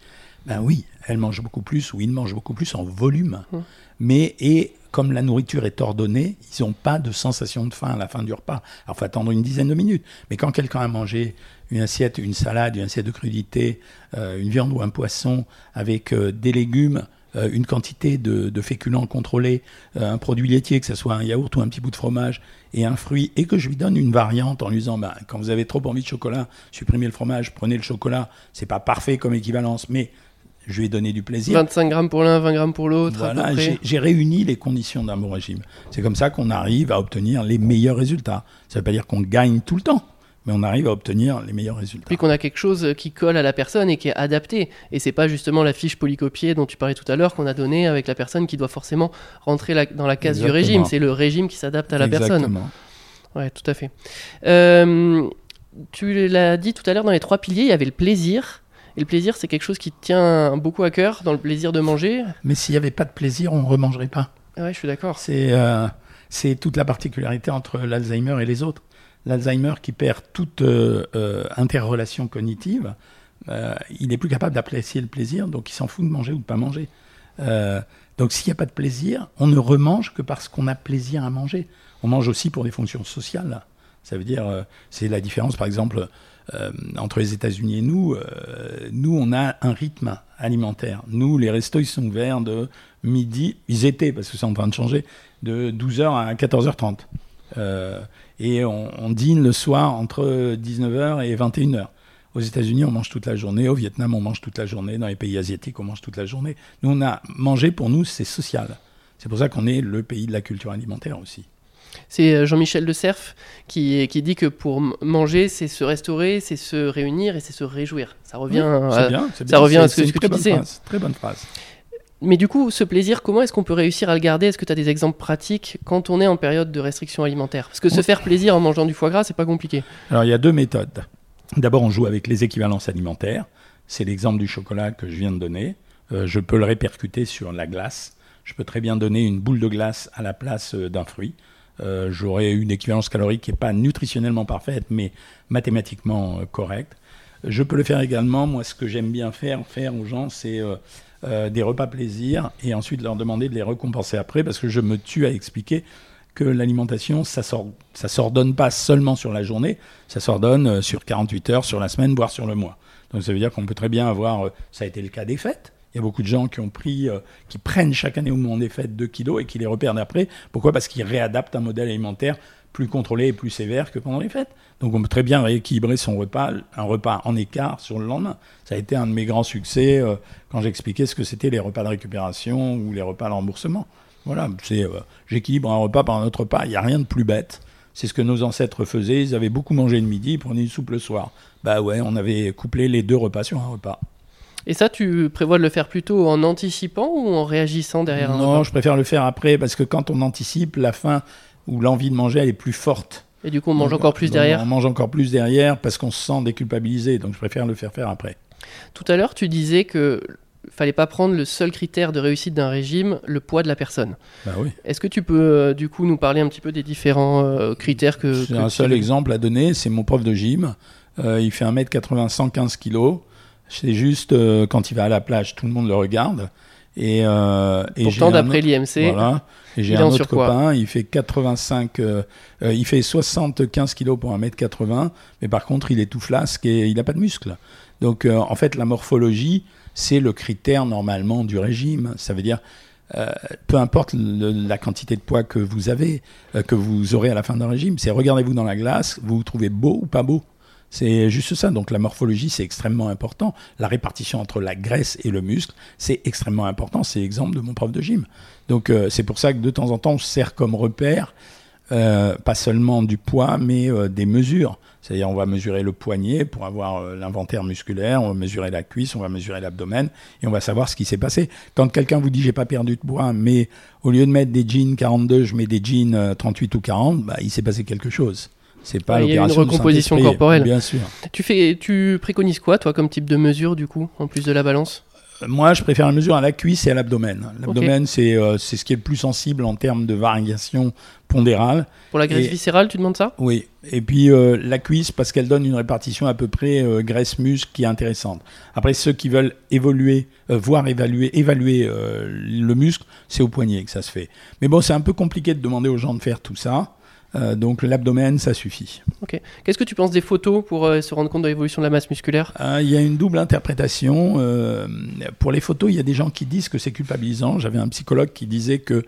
Ben oui, elle mange beaucoup plus ou ils mangent beaucoup plus en volume. Mmh. Mais, et comme la nourriture est ordonnée, ils n'ont pas de sensation de faim à la fin du repas. Alors, il faut attendre une dizaine de minutes. Mais quand quelqu'un a mangé une assiette, une salade, une assiette de crudité, euh, une viande ou un poisson avec euh, des légumes, euh, une quantité de, de féculents contrôlés, euh, un produit laitier, que ce soit un yaourt ou un petit bout de fromage, et un fruit, et que je lui donne une variante en lui disant, bah, quand vous avez trop envie de chocolat, supprimez le fromage, prenez le chocolat. C'est pas parfait comme équivalence, mais je lui ai donné du plaisir. 25 grammes pour l'un, 20 grammes pour l'autre. Voilà, j'ai réuni les conditions d'un bon régime. C'est comme ça qu'on arrive à obtenir les meilleurs résultats. Ça ne veut pas dire qu'on gagne tout le temps, mais on arrive à obtenir les meilleurs résultats. Puis qu'on a quelque chose qui colle à la personne et qui est adapté. Et c'est pas justement la fiche polycopiée dont tu parlais tout à l'heure qu'on a donnée avec la personne qui doit forcément rentrer la- dans la case du régime. C'est le régime qui s'adapte à la personne. Exactement. Ouais, tout à fait. Euh, tu l'as dit tout à l'heure dans les trois piliers, il y avait le plaisir. Et le plaisir, c'est quelque chose qui tient beaucoup à cœur dans le plaisir de manger. Mais s'il n'y avait pas de plaisir, on ne remangerait pas. Ouais, je suis d'accord. C'est euh, c'est toute la particularité entre l'Alzheimer et les autres. L'Alzheimer qui perd toute euh, euh, interrelation cognitive, euh, il est plus capable d'apprécier le plaisir, donc il s'en fout de manger ou de pas manger. Donc s'il n'y a pas de plaisir, on ne remange que parce qu'on a plaisir à manger. On mange aussi pour des fonctions sociales. Ça veut dire, c'est la différence, par exemple, entre les États-Unis et nous. Nous, on a un rythme alimentaire. Nous, les restos, ils sont ouverts de midi. Ils étaient, parce que c'est en train de changer, de 12h à 14h30. Euh, et on, on dîne le soir entre 19h et 21h. Aux États-Unis, on mange toute la journée. Au Vietnam, on mange toute la journée. Dans les pays asiatiques, on mange toute la journée. Nous, on a mangé pour nous, c'est social. C'est pour ça qu'on est le pays de la culture alimentaire aussi. C'est euh, Jean-Michel de Cerf qui, qui dit que pour manger, c'est se restaurer, c'est se réunir et c'est se réjouir. Ça revient Oui, à- c'est bien, c'est ça bien. revient à ce que- tu disais. phrase, Très bonne phrase. Mais du coup, ce plaisir, comment est-ce qu'on peut réussir à le garder? Est-ce que tu as des exemples pratiques quand on est en période de restriction alimentaire? Parce que se faire plaisir en mangeant du foie gras, c'est pas compliqué. Alors, il y a deux méthodes. D'abord, on joue avec les équivalences alimentaires. C'est l'exemple du chocolat que je viens de donner. Euh, je peux le répercuter sur la glace. Je peux très bien donner une boule de glace à la place euh, d'un fruit. Euh, J'aurai une équivalence calorique qui n'est pas nutritionnellement parfaite, mais mathématiquement correcte. Je peux le faire également. Moi, ce que j'aime bien faire, faire aux gens, c'est euh, euh, des repas plaisir et ensuite leur demander de les récompenser après parce que je me tue à expliquer que l'alimentation, ça ne s'ordonne pas seulement sur la journée, ça s'ordonne euh, sur 48 heures, sur la semaine, voire sur le mois. Donc ça veut dire qu'on peut très bien avoir, euh, ça a été le cas des fêtes. Il y a beaucoup de gens qui ont pris, euh, qui prennent chaque année au moment des fêtes 2 kilos et qui les repèrent après. Pourquoi? Parce qu'ils réadaptent un modèle alimentaire plus contrôlé et plus sévère que pendant les fêtes. Donc on peut très bien rééquilibrer son repas, un repas en écart sur le lendemain. Ça a été un de mes grands succès euh, quand j'expliquais ce que c'était les repas de récupération ou les repas de remboursement. Voilà, c'est j'équilibre un repas par un autre repas. Il n'y a rien de plus bête. C'est ce que nos ancêtres faisaient. Ils avaient beaucoup mangé le midi, ils prenaient une soupe le soir. Bah ouais, on avait couplé les deux repas sur un repas. Et ça, tu prévois de le faire plutôt en anticipant ou en réagissant derrière un Non, je préfère le faire après parce que quand on anticipe, la faim ou l'envie de manger, elle est plus forte. Et du coup, on mange Donc, encore plus derrière On mange encore plus derrière parce qu'on se sent déculpabilisé. Donc je préfère le faire faire après. Tout à l'heure, tu disais que fallait pas prendre le seul critère de réussite d'un régime, le poids de la personne. Bah oui. Est-ce que tu peux euh, du coup nous parler un petit peu des différents euh, critères que que un seul exemple à donner, c'est mon prof de gym. Euh, il fait 1m80, 115 kg. C'est juste euh, quand il va à la plage, tout le monde le regarde. Et, euh, et Pourtant, d'après l'IMC, Voilà. Et j'ai un autre copain, il fait 85, euh, euh, il fait 75 kilos pour 1m80, mais par contre, il est tout flasque et il n'a pas de muscles. Donc, en fait, la morphologie, c'est le critère normalement du régime. Ça veut dire, peu importe le- la quantité de poids que vous avez, que vous aurez à la fin d'un régime, c'est regardez-vous dans la glace, vous vous trouvez beau ou pas beau. C'est juste ça. Donc la morphologie, c'est extrêmement important. La répartition entre la graisse et le muscle, c'est extrêmement important. C'est l'exemple de mon prof de gym. Donc euh, c'est pour ça que de temps en temps, on se sert comme repère, euh, pas seulement du poids, mais euh, des mesures. C'est-à-dire on va mesurer le poignet pour avoir l'inventaire musculaire, on va mesurer la cuisse, on va mesurer l'abdomen, et on va savoir ce qui s'est passé. Quand quelqu'un vous dit j'ai pas perdu de poids, mais au lieu de mettre des jeans 42, je mets des jeans euh, 38 ou 40, bah, il s'est passé quelque chose. C'est pas Ouais, il y a une recomposition corporelle. Bien sûr. tu fais, tu préconises quoi toi comme type de mesure du coup, en plus de la balance Moi, je préfère la mesure à la cuisse et à l'abdomen. L'abdomen, c'est euh, c'est ce qui est le plus sensible en termes de variation pondérale. Pour la graisse Et- viscérale, tu demandes ça Oui. Et puis euh, la cuisse, parce qu'elle donne une répartition à peu près euh, graisse-muscle qui est intéressante. Après, ceux qui veulent évoluer, euh, voir évaluer, évaluer euh, le muscle, c'est au poignet que ça se fait. Mais bon, c'est un peu compliqué de demander aux gens de faire tout ça. Euh, donc l'abdomen, ça suffit. Ok. Qu'est-ce que tu penses des photos pour euh, se rendre compte de l'évolution de la masse musculaire? Euh, Il y a une double interprétation. Euh, pour les photos, il y a des gens qui disent que c'est culpabilisant. J'avais un psychologue qui disait que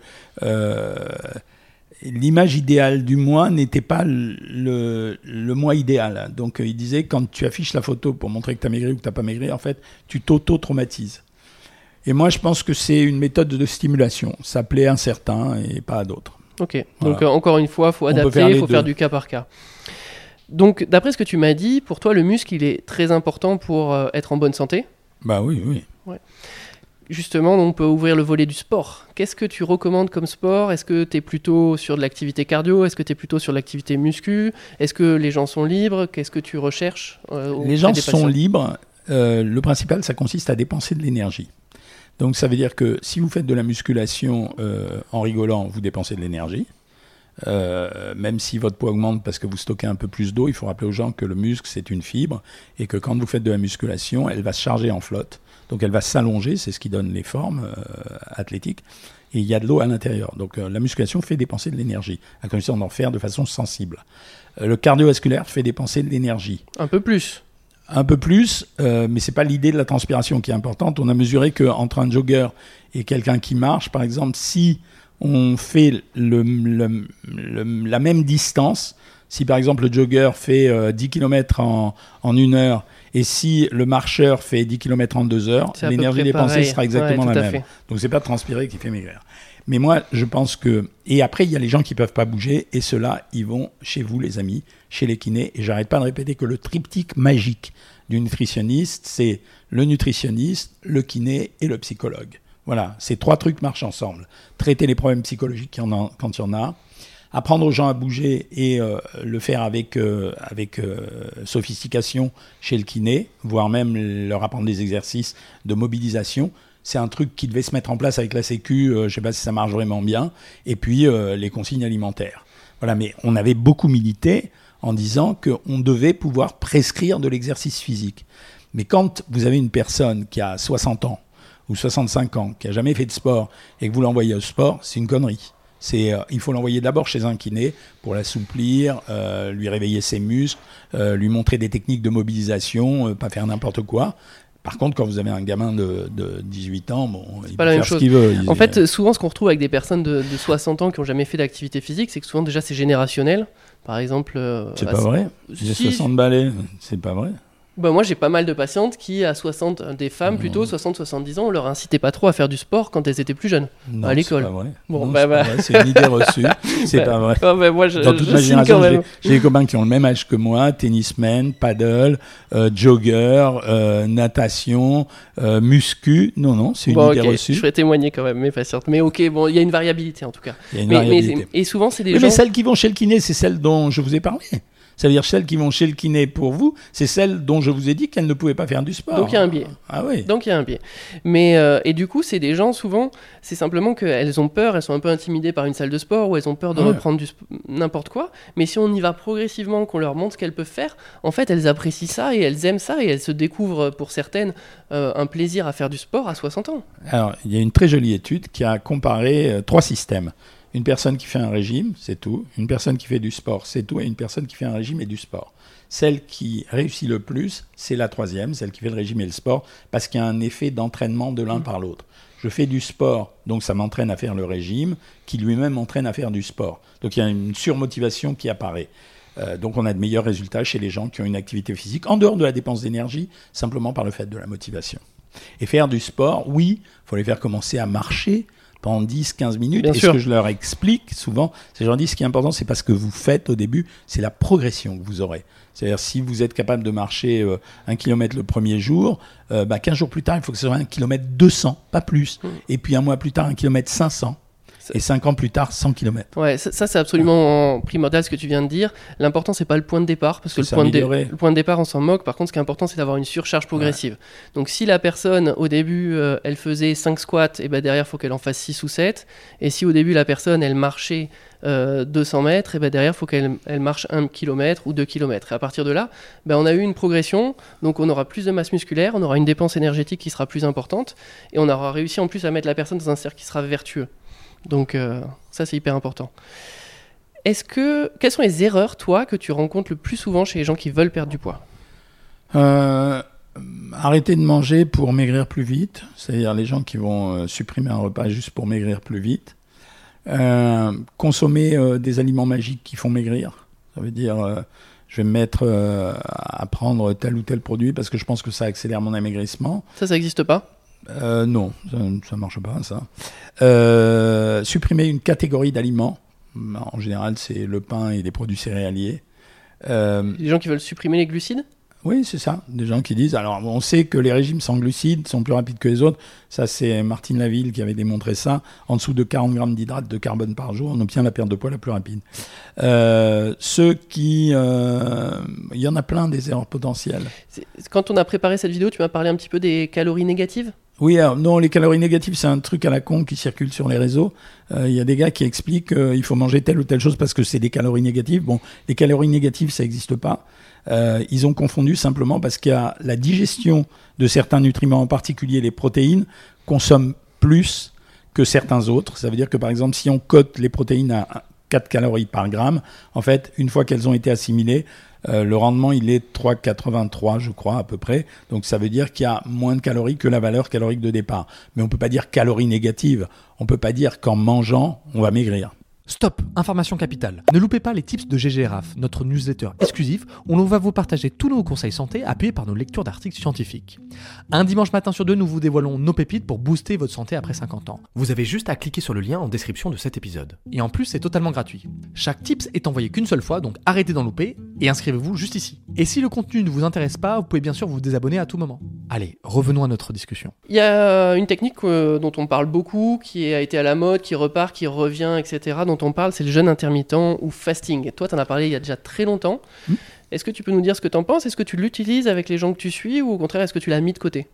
l'image idéale du moi n'était pas le, le, le moi idéal. Donc il disait quand tu affiches la photo pour montrer que tu as maigri ou que tu n'as pas maigri, en fait, tu t'auto-traumatises. Et moi, je pense que c'est une méthode de stimulation. Ça plaît à certains et pas à d'autres. Ok. Voilà. Donc euh, encore une fois, faut On peut adapter, il faut deux. faire du cas par cas. Donc d'après ce que tu m'as dit, pour toi le muscle il est très important pour euh, être en bonne santé? Bah oui, oui. Justement, on peut ouvrir le volet du sport. Qu'est-ce que tu recommandes comme sport? Est-ce que tu es plutôt sur de l'activité cardio? Est-ce que tu es plutôt sur de l'activité muscu? Est-ce que les gens sont libres? Qu'est-ce que tu recherches euh, Les gens sont libres. Le principal, ça consiste à dépenser de l'énergie. Donc ça veut dire que si vous faites de la musculation euh, en rigolant, vous dépensez de l'énergie. Euh, même si votre poids augmente parce que vous stockez un peu plus d'eau, il faut rappeler aux gens que le muscle, c'est une fibre et que quand vous faites de la musculation, elle va se charger en flotte. Donc elle va s'allonger, c'est ce qui donne les formes euh, athlétiques. Et il y a de l'eau à l'intérieur. Donc la musculation fait dépenser de l'énergie, à condition d'en faire de façon sensible. Le cardiovasculaire fait dépenser de l'énergie. Un peu plus. Un peu plus, euh, mais c'est pas l'idée de la transpiration qui est importante. On a mesuré que entre un jogger et quelqu'un qui marche, par exemple, si on fait le, le- le- la même distance, si par exemple le jogger fait euh, 10 km en, en une heure et si le marcheur fait 10 km en deux heures, l'énergie dépensée pareil. sera exactement Ouais, la même. fait. Donc c'est pas transpirer qui fait maigrir. Mais moi, je pense que et après il y a les gens qui peuvent pas bouger et ceux-là, ils vont chez vous les amis, chez les kinés et j'arrête pas de répéter que le triptyque magique du nutritionniste, c'est le nutritionniste, le kiné et le psychologue. Voilà, ces trois trucs marchent ensemble. Traiter les problèmes psychologiques quand il y en a, apprendre aux gens à bouger et euh, le faire avec, euh, avec euh, sophistication chez le kiné, voire même leur apprendre des exercices de mobilisation. C'est un truc qui devait se mettre en place avec la Sécu, je ne sais pas si ça marche vraiment bien, et puis les consignes alimentaires. Voilà, mais on avait beaucoup milité en disant qu'on devait pouvoir prescrire de l'exercice physique. Mais quand vous avez une personne qui a 60 ans ou 65 ans, qui a jamais fait de sport, et que vous l'envoyez au sport, c'est une connerie. C'est, euh, il faut l'envoyer d'abord chez un kiné pour l'assouplir, euh, lui réveiller ses muscles, euh, lui montrer des techniques de mobilisation, pas faire n'importe quoi. Par contre, quand vous avez un gamin de, de 18 ans, bon, il pas peut la même faire ce chose. qu'il veut. Il- En fait, souvent, ce qu'on retrouve avec des personnes de, de 60 ans qui ont jamais fait d'activité physique, c'est que souvent, déjà, c'est générationnel. Par exemple. euh, c'est pas vrai. J'ai si. 60 balais, c'est pas vrai. Bah, moi, j'ai pas mal de patientes qui, à 60, euh, des femmes plutôt, 60-70 ans, on leur incitait pas trop à faire du sport quand elles étaient plus jeunes. Non, À l'école. Bon, bah, c'est bah. c'est une idée reçue. (laughs) C'est Bah, pas vrai. Bah, moi, je, Dans toute je ma génération, j'ai des copains qui ont le même âge que moi, tennisman, paddle, euh, jogger, euh, natation, euh, muscu. Non, non, c'est une Bon, idée reçue. je ferai témoigner quand même mes patientes. Mais ok, bon, il y a une variabilité en tout cas. Il y a une Mais, mais- variabilité. et souvent, c'est des Oui, gens. mais celles qui vont chez le kiné, c'est celles dont je vous ai parlé. Ça veut dire celles qui vont chez le kiné pour vous, c'est celles dont je vous ai dit qu'elles ne pouvaient pas faire du sport. Donc il y a un biais. Ah oui. Donc il y a un biais. Mais euh, et du coup, c'est des gens souvent, c'est simplement qu'elles ont peur, elles sont un peu intimidées par une salle de sport ou elles ont peur de Ouais. reprendre du n'importe quoi. Mais si on y va progressivement, qu'on leur montre ce qu'elles peuvent faire, en fait, elles apprécient ça et elles aiment ça et elles se découvrent pour certaines euh, un plaisir à faire du sport à 60 ans. Alors, il y a une très jolie étude qui a comparé euh, trois systèmes. Une personne qui fait un régime, c'est tout. Une personne qui fait du sport, c'est tout. Et une personne qui fait un régime et du sport. Celle qui réussit le plus, c'est la troisième, celle qui fait le régime et le sport, parce qu'il y a un effet d'entraînement de l'un par l'autre. Je fais du sport, donc ça m'entraîne à faire le régime, qui lui-même m'entraîne à faire du sport. Donc il y a une surmotivation qui apparaît. Euh, donc on a de meilleurs résultats chez les gens qui ont une activité physique, en dehors de la dépense d'énergie, simplement par le fait de la motivation. Et faire du sport, oui, il faut les faire commencer à marcher pendant 10-15 minutes. Bien et sûr. ce que je leur explique souvent, c'est je leur dis ce qui est important, c'est pas ce que vous faites au début, c'est la progression que vous aurez. C'est-à-dire si vous êtes capable de marcher euh, un kilomètre le premier jour, euh, bah, 15 jours plus tard, il faut que ce soit un kilomètre 200, pas plus. Et puis un mois plus tard, un kilomètre 500. Et 5 ans plus tard, 100 kilomètres. Ouais, ça, ça, c'est absolument primordial ce que tu viens de dire. L'important c'est pas le point de départ parce que le point de, dé- s'améliorer. le point de départ on s'en moque. Par contre, ce qui est important c'est d'avoir une surcharge progressive. Donc si la personne au début euh, elle faisait 5 squats, et ben derrière faut qu'elle en fasse 6 ou 7. Et si au début la personne elle marchait euh, 200 mètres, et ben derrière faut qu'elle elle marche 1 km ou 2 km. Et à partir de là, ben on a eu une progression. Donc on aura plus de masse musculaire, on aura une dépense énergétique qui sera plus importante et on aura réussi en plus à mettre la personne dans un cercle qui sera vertueux. Donc euh, ça c'est hyper important. Est-ce que quelles sont les erreurs toi que tu rencontres le plus souvent chez les gens qui veulent perdre du poids? Euh, arrêter de manger pour maigrir plus vite, c'est-à-dire les gens qui vont euh, supprimer un repas juste pour maigrir plus vite. Euh, consommer des aliments magiques qui font maigrir. Ça veut dire, je vais me mettre à prendre tel ou tel produit parce que je pense que ça accélère mon amaigrissement. Ça ça n'existe pas? Euh, non, ça ne marche pas, ça. Euh, supprimer une catégorie d'aliments. En général, c'est le pain et des produits céréaliers. Euh, Les gens qui veulent supprimer les glucides? Oui, c'est ça. Des gens qui disent. Alors, on sait que les régimes sans glucides sont plus rapides que les autres. Ça, c'est Martine Laville qui avait démontré ça. En dessous de 40 grammes d'hydrates de carbone par jour, on obtient la perte de poids la plus rapide. Euh, ceux qui. euh, Il y en a plein des erreurs potentielles. Quand on a préparé cette vidéo, tu m'as parlé un petit peu des calories négatives? Oui, alors, non, les calories négatives, c'est un truc à la con qui circule sur les réseaux. Euh, Il y a des gars qui expliquent qu'il faut manger telle ou telle chose parce que c'est des calories négatives. Bon, les calories négatives, ça n'existe pas. Euh, ils ont confondu simplement parce qu'il y a la digestion de certains nutriments, en particulier les protéines, consomme plus que certains autres. Ça veut dire que par exemple, si on cote les protéines à 4 calories par gramme, en fait, une fois qu'elles ont été assimilées, euh, le rendement, il est 3,83, je crois, à peu près. Donc ça veut dire qu'il y a moins de calories que la valeur calorique de départ. Mais on ne peut pas dire calories négatives. On ne peut pas dire qu'en mangeant, on va maigrir. Stop, information capitale. Ne loupez pas les tips de GGRAF, notre newsletter exclusif où l'on va vous partager tous nos conseils santé appuyés par nos lectures d'articles scientifiques. Un dimanche matin sur deux, nous vous dévoilons nos pépites pour booster votre santé après 50 ans. Vous avez juste à cliquer sur le lien en description de cet épisode. Et en plus, c'est totalement gratuit. Chaque tips est envoyé qu'une seule fois, donc arrêtez d'en louper et inscrivez-vous juste ici. Et si le contenu ne vous intéresse pas, vous pouvez bien sûr vous désabonner à tout moment. Allez, revenons à notre discussion. Il y a une technique euh, dont on parle beaucoup, qui a été à la mode, qui repart, qui revient, etc., dont on parle, c'est le jeûne intermittent ou fasting. Et toi, tu en as parlé il y a déjà très longtemps. Hmm. Est-ce que tu peux nous dire ce que tu en penses? Est-ce que tu l'utilises avec les gens que tu suis ou au contraire, est-ce que tu l'as mis de côté?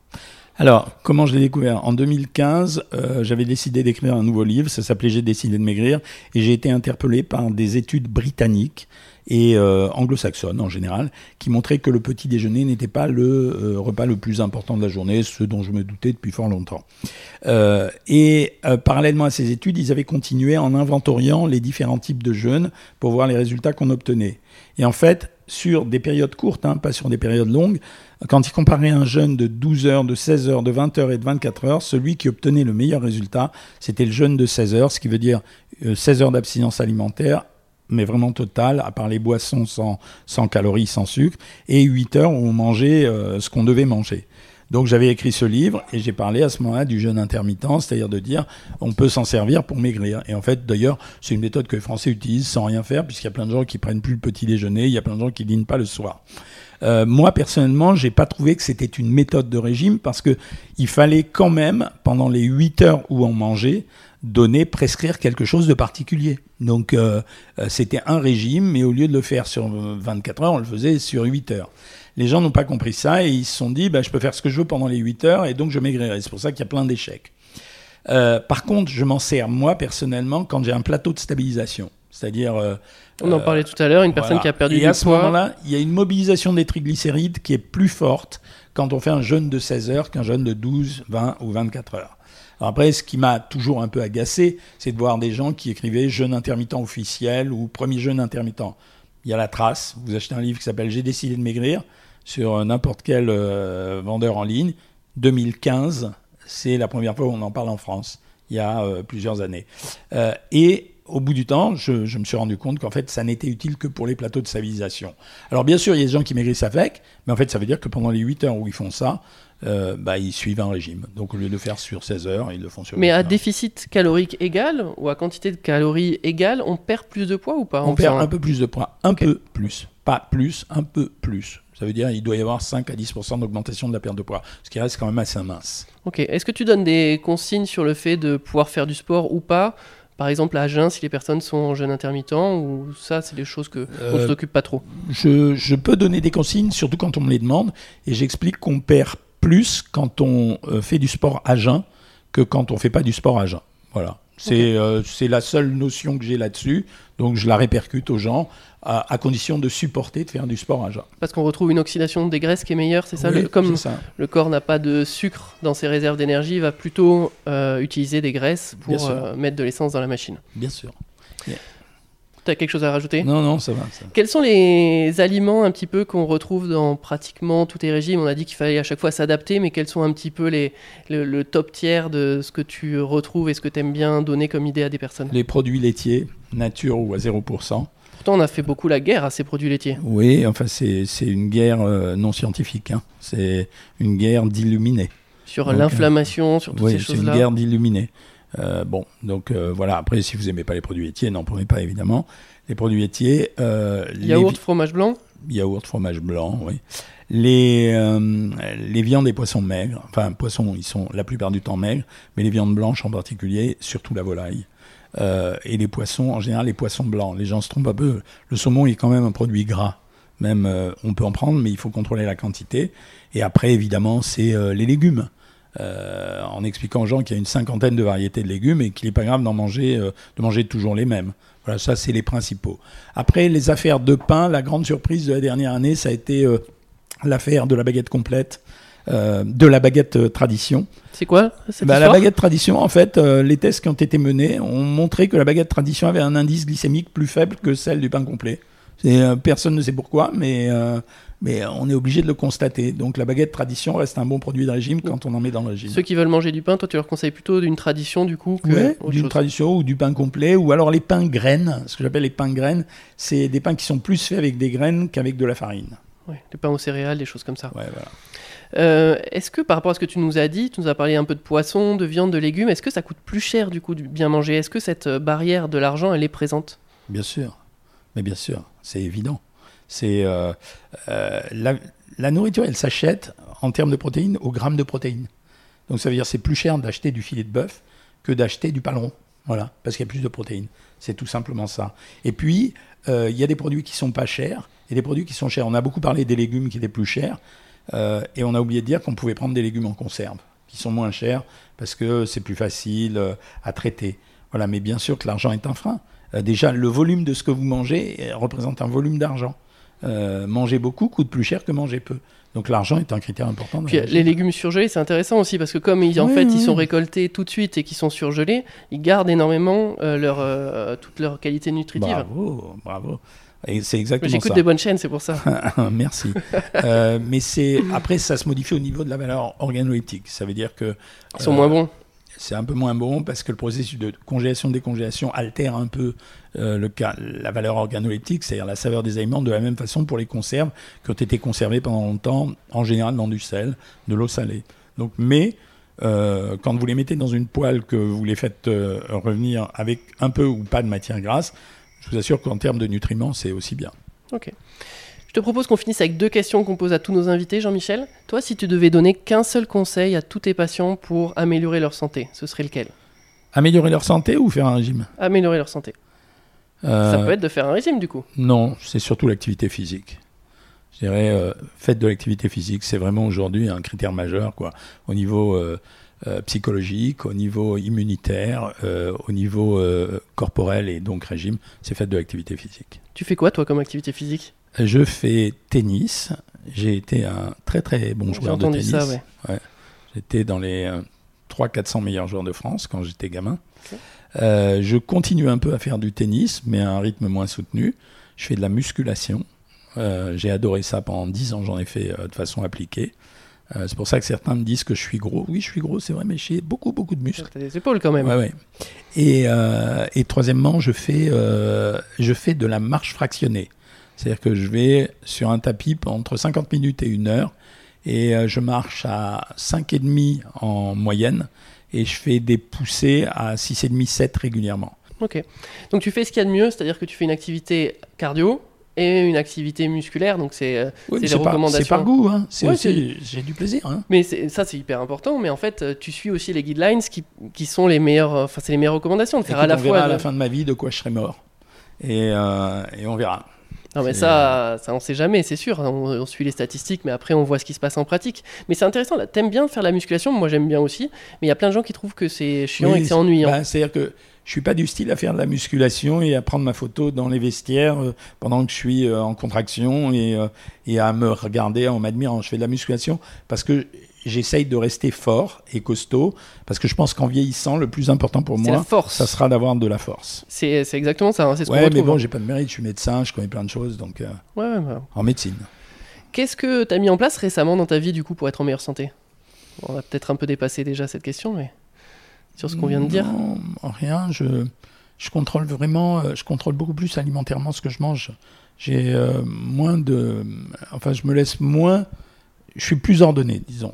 Alors, comment je l'ai découvert? En 2015, euh, j'avais décidé d'écrire un nouveau livre, ça s'appelait J'ai décidé de maigrir, et j'ai été interpellé par des études britanniques et euh, anglo-saxonnes en général, qui montraient que le petit déjeuner n'était pas le euh, repas le plus important de la journée, ce dont je me doutais depuis fort longtemps. Euh, et euh, parallèlement à ces études, ils avaient continué en inventoriant les différents types de jeûnes pour voir les résultats qu'on obtenait. Et en fait, sur des périodes courtes, hein, pas sur des périodes longues, quand ils comparaient un jeûne de 12 heures, de 16 heures, de 20 heures et de 24 heures, celui qui obtenait le meilleur résultat, c'était le jeûne de 16 heures, ce qui veut dire euh, 16 heures d'abstinence alimentaire mais vraiment totale, à part les boissons sans, sans calories, sans sucre, et 8 heures où on mangeait euh, ce qu'on devait manger. Donc j'avais écrit ce livre et j'ai parlé à ce moment-là du jeûne intermittent, c'est-à-dire de dire on peut s'en servir pour maigrir. Et en fait, d'ailleurs, c'est une méthode que les Français utilisent sans rien faire, puisqu'il y a plein de gens qui prennent plus le petit déjeuner, il y a plein de gens qui dînent pas le soir. Euh, moi personnellement, j'ai pas trouvé que c'était une méthode de régime parce que il fallait quand même pendant les 8 heures où on mangeait donner, prescrire quelque chose de particulier. Donc euh, euh, c'était un régime, mais au lieu de le faire sur 24 heures, on le faisait sur 8 heures. Les gens n'ont pas compris ça et ils se sont dit, bah, je peux faire ce que je veux pendant les 8 heures et donc je maigrirai. C'est pour ça qu'il y a plein d'échecs. Euh, par contre, je m'en sers moi personnellement quand j'ai un plateau de stabilisation. C'est-à-dire. euh, On en euh, parlait tout à l'heure, une personne voilà. qui a perdu et du à ce poids. moment-là, il y a une mobilisation des triglycérides qui est plus forte quand on fait un jeûne de 16 heures qu'un jeûne de 12, 20 ou 24 heures. Alors après, ce qui m'a toujours un peu agacé, c'est de voir des gens qui écrivaient jeûne intermittent officiel ou premier jeûne intermittent. Il y a la trace. Vous achetez un livre qui s'appelle J'ai décidé de maigrir sur n'importe quel euh, vendeur en ligne. 2015, c'est la première fois où on en parle en France, il y a euh, plusieurs années. Euh, et au bout du temps, je, je me suis rendu compte qu'en fait, ça n'était utile que pour les plateaux de stabilisation. Alors bien sûr, il y a des gens qui maigrissent avec, mais en fait, ça veut dire que pendant les 8 heures où ils font ça, euh, bah, ils suivent un régime. Donc au lieu de le faire sur 16 heures, ils le font sur Mais 8 à heures. déficit calorique égal ou à quantité de calories égale, on perd plus de poids ou pas On perd un peu plus de poids, un peu plus. Pas plus, un peu plus. Ça veut dire qu'il doit y avoir 5 à 10% d'augmentation de la perte de poids, ce qui reste quand même assez mince. Ok. Est-ce que tu donnes des consignes sur le fait de pouvoir faire du sport ou pas? Par exemple, à jeun, si les personnes sont en jeûne intermittent, ou ça, c'est des choses que on Euh, ne s'occupe pas trop? je, je peux donner des consignes, surtout quand on me les demande, et j'explique qu'on perd plus quand on euh, fait du sport à jeun que quand on fait pas du sport à jeun. Voilà. C'est euh, c'est la seule notion que j'ai là-dessus, donc je la répercute aux gens, à, à condition de supporter de faire du sport à jeun. Parce qu'on retrouve une oxydation des graisses qui est meilleure, c'est ça Oui, le- Comme ça. le corps n'a pas de sucre dans ses réserves d'énergie, il va plutôt euh, utiliser des graisses pour euh, mettre de l'essence dans la machine. Bien sûr. Tu as quelque chose à rajouter? Non, non, ça va. ça va. Quels sont les aliments un petit peu qu'on retrouve dans pratiquement tous tes régimes? On a dit qu'il fallait à chaque fois s'adapter, mais quels sont un petit peu les, le, le top tiers de ce que tu retrouves et ce que tu aimes bien donner comme idée à des personnes? Les produits laitiers, nature ou à 0%. Pourtant, on a fait beaucoup la guerre à ces produits laitiers. Oui, enfin, c'est une guerre euh, non scientifique. hein. C'est une guerre d'illuminés. Sur Donc, l'inflammation, sur toutes Oui, ces c'est une choses-là. guerre d'illuminés. Euh, bon, donc euh, voilà. Après, si vous aimez pas les produits laitiers, n'en prenez pas évidemment. Les produits laitiers, euh, les Yaourt, vi- fromage blanc? Yaourt, fromage blanc, oui. Les, euh, les viandes et poissons maigres, enfin poissons, ils sont la plupart du temps maigres, mais les viandes blanches en particulier, surtout la volaille. Euh, et les poissons, en général, les poissons blancs. Les gens se trompent un peu. Le saumon est quand même un produit gras. Même, euh, on peut en prendre, mais il faut contrôler la quantité. Et après, évidemment, c'est euh, les légumes. En expliquant aux gens qu'il y a une cinquantaine de variétés de légumes et qu'il n'est pas grave d'en manger, de manger toujours les mêmes. Voilà, ça, c'est les principaux. Après, les affaires de pain, la grande surprise de la dernière année, ça a été l'affaire de la baguette complète, euh, de la baguette euh, tradition. C'est quoi cette Bah, la baguette tradition, en fait, euh, les tests qui ont été menés ont montré que la baguette tradition avait un indice glycémique plus faible que celle du pain complet. Euh, personne ne sait pourquoi, mais, mais on est obligé de le constater. Donc la baguette tradition reste un bon produit de régime quand on en met dans le régime. Ceux qui veulent manger du pain, toi, tu leur conseilles plutôt d'une tradition du coup que Ouais, d'une tradition ou du pain complet, ou alors les pains graines. Ce que j'appelle les pains graines, c'est des pains qui sont plus faits avec des graines qu'avec de la farine. Ouais, des pains aux céréales, des choses comme ça. Ouais, voilà. Euh, est-ce que par rapport à ce que tu nous as dit, tu nous as parlé un peu de poisson, de viande, de légumes, est-ce que ça coûte plus cher du coup de bien manger? Est-ce que cette euh, barrière de l'argent, elle est présente? Bien sûr, mais bien sûr, c'est évident. C'est euh, la, nourriture, elle s'achète en termes de protéines au gramme de protéines. Donc ça veut dire c'est plus cher d'acheter du filet de bœuf que d'acheter du paleron. Voilà, parce qu'il y a plus de protéines. C'est tout simplement ça. Et puis, il y a des produits qui sont pas chers et des produits qui sont chers. On a beaucoup parlé des légumes qui étaient plus chers euh, et on a oublié de dire qu'on pouvait prendre des légumes en conserve qui sont moins chers parce que c'est plus facile euh, à traiter. Voilà, mais bien sûr que l'argent est un frein. Euh, déjà, le volume de ce que vous mangez représente un volume d'argent. Manger beaucoup coûte plus cher que manger peu. Donc l'argent est un critère important. Puis les légumes surgelés, c'est intéressant aussi parce que comme ils, en Oui, fait oui, ils sont récoltés tout de suite et qu'ils sont surgelés, ils gardent énormément leur, toute leur qualité nutritive. Bravo, bravo. Et c'est exactement J'écoute des bonnes chaînes, c'est pour ça. (laughs) Merci. Euh, mais c'est après ça se modifie au niveau de la valeur organoleptique. Ça veut dire que Ils sont Euh, moins bons. c'est un peu moins bon parce que le processus de congélation décongélation altère un peu euh, le la valeur organoleptique, c'est-à-dire la saveur des aliments de la même façon pour les conserves qui ont été conservées pendant longtemps, en général dans du sel, de l'eau salée. Donc, mais euh, quand vous les mettez dans une poêle que vous les faites euh, revenir avec un peu ou pas de matière grasse, je vous assure qu'en termes de nutriments, c'est aussi bien. Ok. Je te propose qu'on finisse avec deux questions qu'on pose à tous nos invités, Jean-Michel. Toi, si tu devais donner qu'un seul conseil à tous tes patients pour améliorer leur santé, ce serait lequel? Améliorer leur santé ou faire un régime? Améliorer leur santé. Ça Euh, peut être de faire un régime du coup. Non, c'est surtout l'activité physique. Je dirais, euh, faites de l'activité physique, c'est vraiment aujourd'hui un critère majeur, quoi. Au niveau euh, euh, psychologique, au niveau immunitaire, euh, au niveau corporel et donc régime, c'est faites de l'activité physique. Tu fais quoi toi comme activité physique? Je fais tennis. J'ai été un très très bon joueur de entendu tennis. ça, ouais. J'étais dans les 300-400 meilleurs joueurs de France quand j'étais gamin. Je continue un peu à faire du tennis, mais à un rythme moins soutenu. Je fais de la musculation. Euh, J'ai adoré ça pendant 10 ans, j'en ai fait euh, de façon appliquée. Euh, c'est pour ça que certains me disent que je suis gros. Oui, je suis gros, c'est vrai, mais j'ai beaucoup, beaucoup de muscles. T'as des épaules quand même. Ouais, ouais. Et, euh, et troisièmement, je fais, euh, je fais de la marche fractionnée. C'est-à-dire que je vais sur un tapis entre 50 minutes et une heure et je marche à 5,5 en moyenne et je fais des poussées à 6,5, 7 régulièrement. Ok. Donc tu fais ce qu'il y a de mieux, c'est-à-dire que tu fais une activité cardio et une activité musculaire. Donc c'est. euh, Oui, les recommandations. c'est par goût, hein. c'est Ouais, aussi, j'ai du plaisir. Hein. Mais ça c'est hyper important. Mais en fait, euh, tu suis aussi les guidelines qui, qui sont les meilleures. euh, Enfin, c'est les meilleures recommandations de faire Écoute, à la on fois. verra à la fin de ma vie de quoi je serai mort. Et, euh, et on verra. Non mais ça, ça on sait jamais, c'est sûr. On, on suit les statistiques, mais après on voit ce qui se passe en pratique. Mais c'est intéressant. là, T'aimes bien faire la musculation, moi j'aime bien aussi. Mais il y a plein de gens qui trouvent que c'est chiant Oui, et que c'est ennuyant. bah, C'est-à-dire que je suis pas du style à faire de la musculation et à prendre ma photo dans les vestiaires euh, pendant que je suis euh, en contraction et, euh, et à me regarder en m'admirant. Je fais de la musculation parce que j'essaye de rester fort et costaud parce que je pense qu'en vieillissant, le plus important pour la moi, force. ça sera d'avoir de la force. C'est exactement ça. hein, c'est ce Ouais, mais bon, j'ai pas de mérite, je suis médecin, je connais plein de choses, donc euh, Ouais, ouais, ouais. en médecine. Qu'est-ce que tu as mis en place récemment dans ta vie du coup pour être en meilleure santé? On a peut-être un peu dépassé déjà cette question, mais sur ce qu'on vient de dire. Non, rien. Je, je contrôle vraiment, euh, je contrôle beaucoup plus alimentairement ce que je mange. J'ai euh, moins de, enfin, je me laisse moins. Je suis plus ordonné, disons.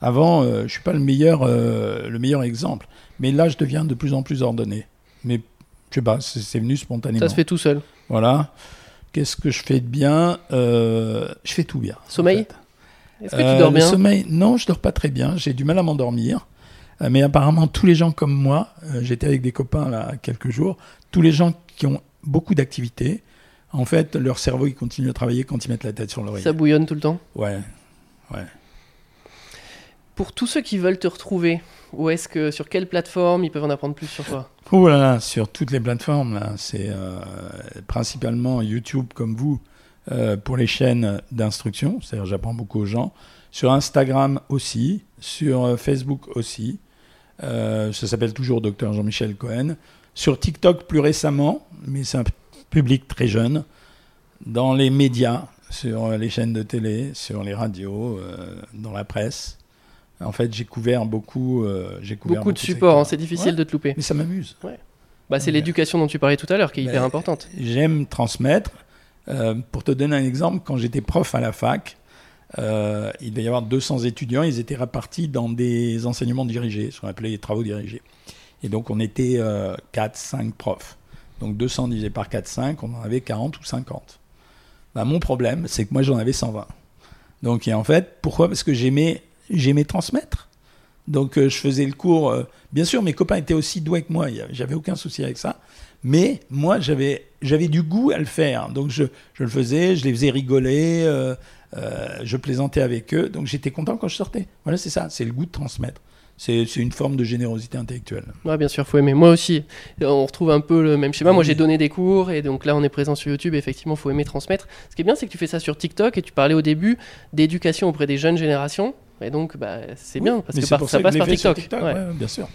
Avant, euh, je suis pas le meilleur, euh, le meilleur exemple, mais là, je deviens de plus en plus ordonné. Mais je sais pas, c'est venu spontanément. Ça se fait tout seul. Voilà. Qu'est-ce que je fais de bien Je fais tout bien. en Sommeil fait. Est-ce que tu dors le bien? sommeil, non, je dors pas très bien. J'ai du mal à m'endormir. Euh, mais apparemment, tous les gens comme moi, euh, j'étais avec des copains là quelques jours, tous les gens qui ont beaucoup d'activités, en fait, leur cerveau il continue à travailler quand ils mettent la tête sur l'oreille. Ça bouillonne tout le temps? Ouais. Pour tous ceux qui veulent te retrouver, où est-ce que sur quelle plateforme ils peuvent en apprendre plus sur toi? Oh là là, sur toutes les plateformes, là, c'est euh, principalement YouTube comme vous euh, pour les chaînes d'instruction, c'est-à-dire j'apprends beaucoup aux gens. Sur Instagram aussi, sur Facebook aussi. Euh, ça s'appelle toujours Dr Jean-Michel Cohen. Sur TikTok plus récemment, mais c'est un public très jeune. Dans les médias, sur les chaînes de télé, sur les radios, euh, dans la presse. En fait, j'ai couvert beaucoup. euh, j'ai couvert Beaucoup de supports, hein, c'est difficile Ouais, de te louper. Mais ça m'amuse. Bah, c'est Ouais. l'éducation dont tu parlais tout à l'heure qui est hyper importante. J'aime transmettre. Euh, pour te donner un exemple, quand j'étais prof à la fac, euh, il devait y avoir 200 étudiants, ils étaient répartis dans des enseignements dirigés, ce qu'on appelait les travaux dirigés. Et donc on était 4, 5 profs. Donc 200 divisé par 4, 5, on en avait 40 ou 50. Bah, mon problème, c'est que moi j'en avais 120. Donc en fait, pourquoi? Parce que j'aimais, transmettre. Donc euh, je faisais le cours. euh, bien sûr, mes copains étaient aussi doués que moi. J'avais aucun souci avec ça. Mais moi, j'avais du goût à le faire. Donc je, le faisais, je les faisais rigoler, euh, euh, je plaisantais avec eux. Donc j'étais content quand je sortais. Voilà, c'est ça. C'est le goût de transmettre. C'est une forme de générosité intellectuelle. Ouais, bien sûr, faut aimer. Moi aussi, on retrouve un peu le même schéma. Moi, j'ai donné des cours et donc là, on est présent sur YouTube. Effectivement, faut aimer transmettre. Ce qui est bien, c'est que tu fais ça sur TikTok et tu parlais au début d'éducation auprès des jeunes générations. Et donc, bah, c'est bien parce que par- ça que passe je par TikTok. Ouais. ouais, bien sûr.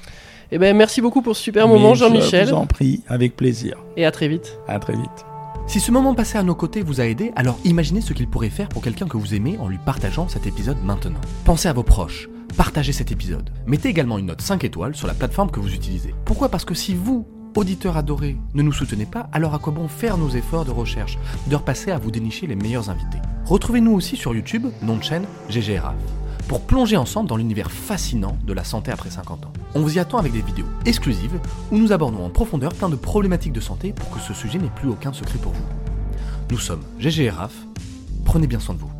Et ben, merci beaucoup pour ce super Mais moment, je Jean-Michel. vous en prie, avec plaisir. Et à très vite. À très vite. Si ce moment passé à nos côtés vous a aidé, alors imaginez ce qu'il pourrait faire pour quelqu'un que vous aimez en lui partageant cet épisode maintenant. Pensez à vos proches, partagez cet épisode. Mettez également une note 5 étoiles sur la plateforme que vous utilisez. Pourquoi? Parce que si vous, auditeurs adorés, ne nous soutenez pas, alors à quoi bon faire nos efforts de recherche, de repasser à vous dénicher les meilleurs invités? Retrouvez-nous aussi sur YouTube, nom de chaîne GGRAF, pour plonger ensemble dans l'univers fascinant de la santé après 50 ans. On vous y attend avec des vidéos exclusives où nous abordons en profondeur plein de problématiques de santé pour que ce sujet n'ait plus aucun secret pour vous. Nous sommes GGRAF, prenez bien soin de vous.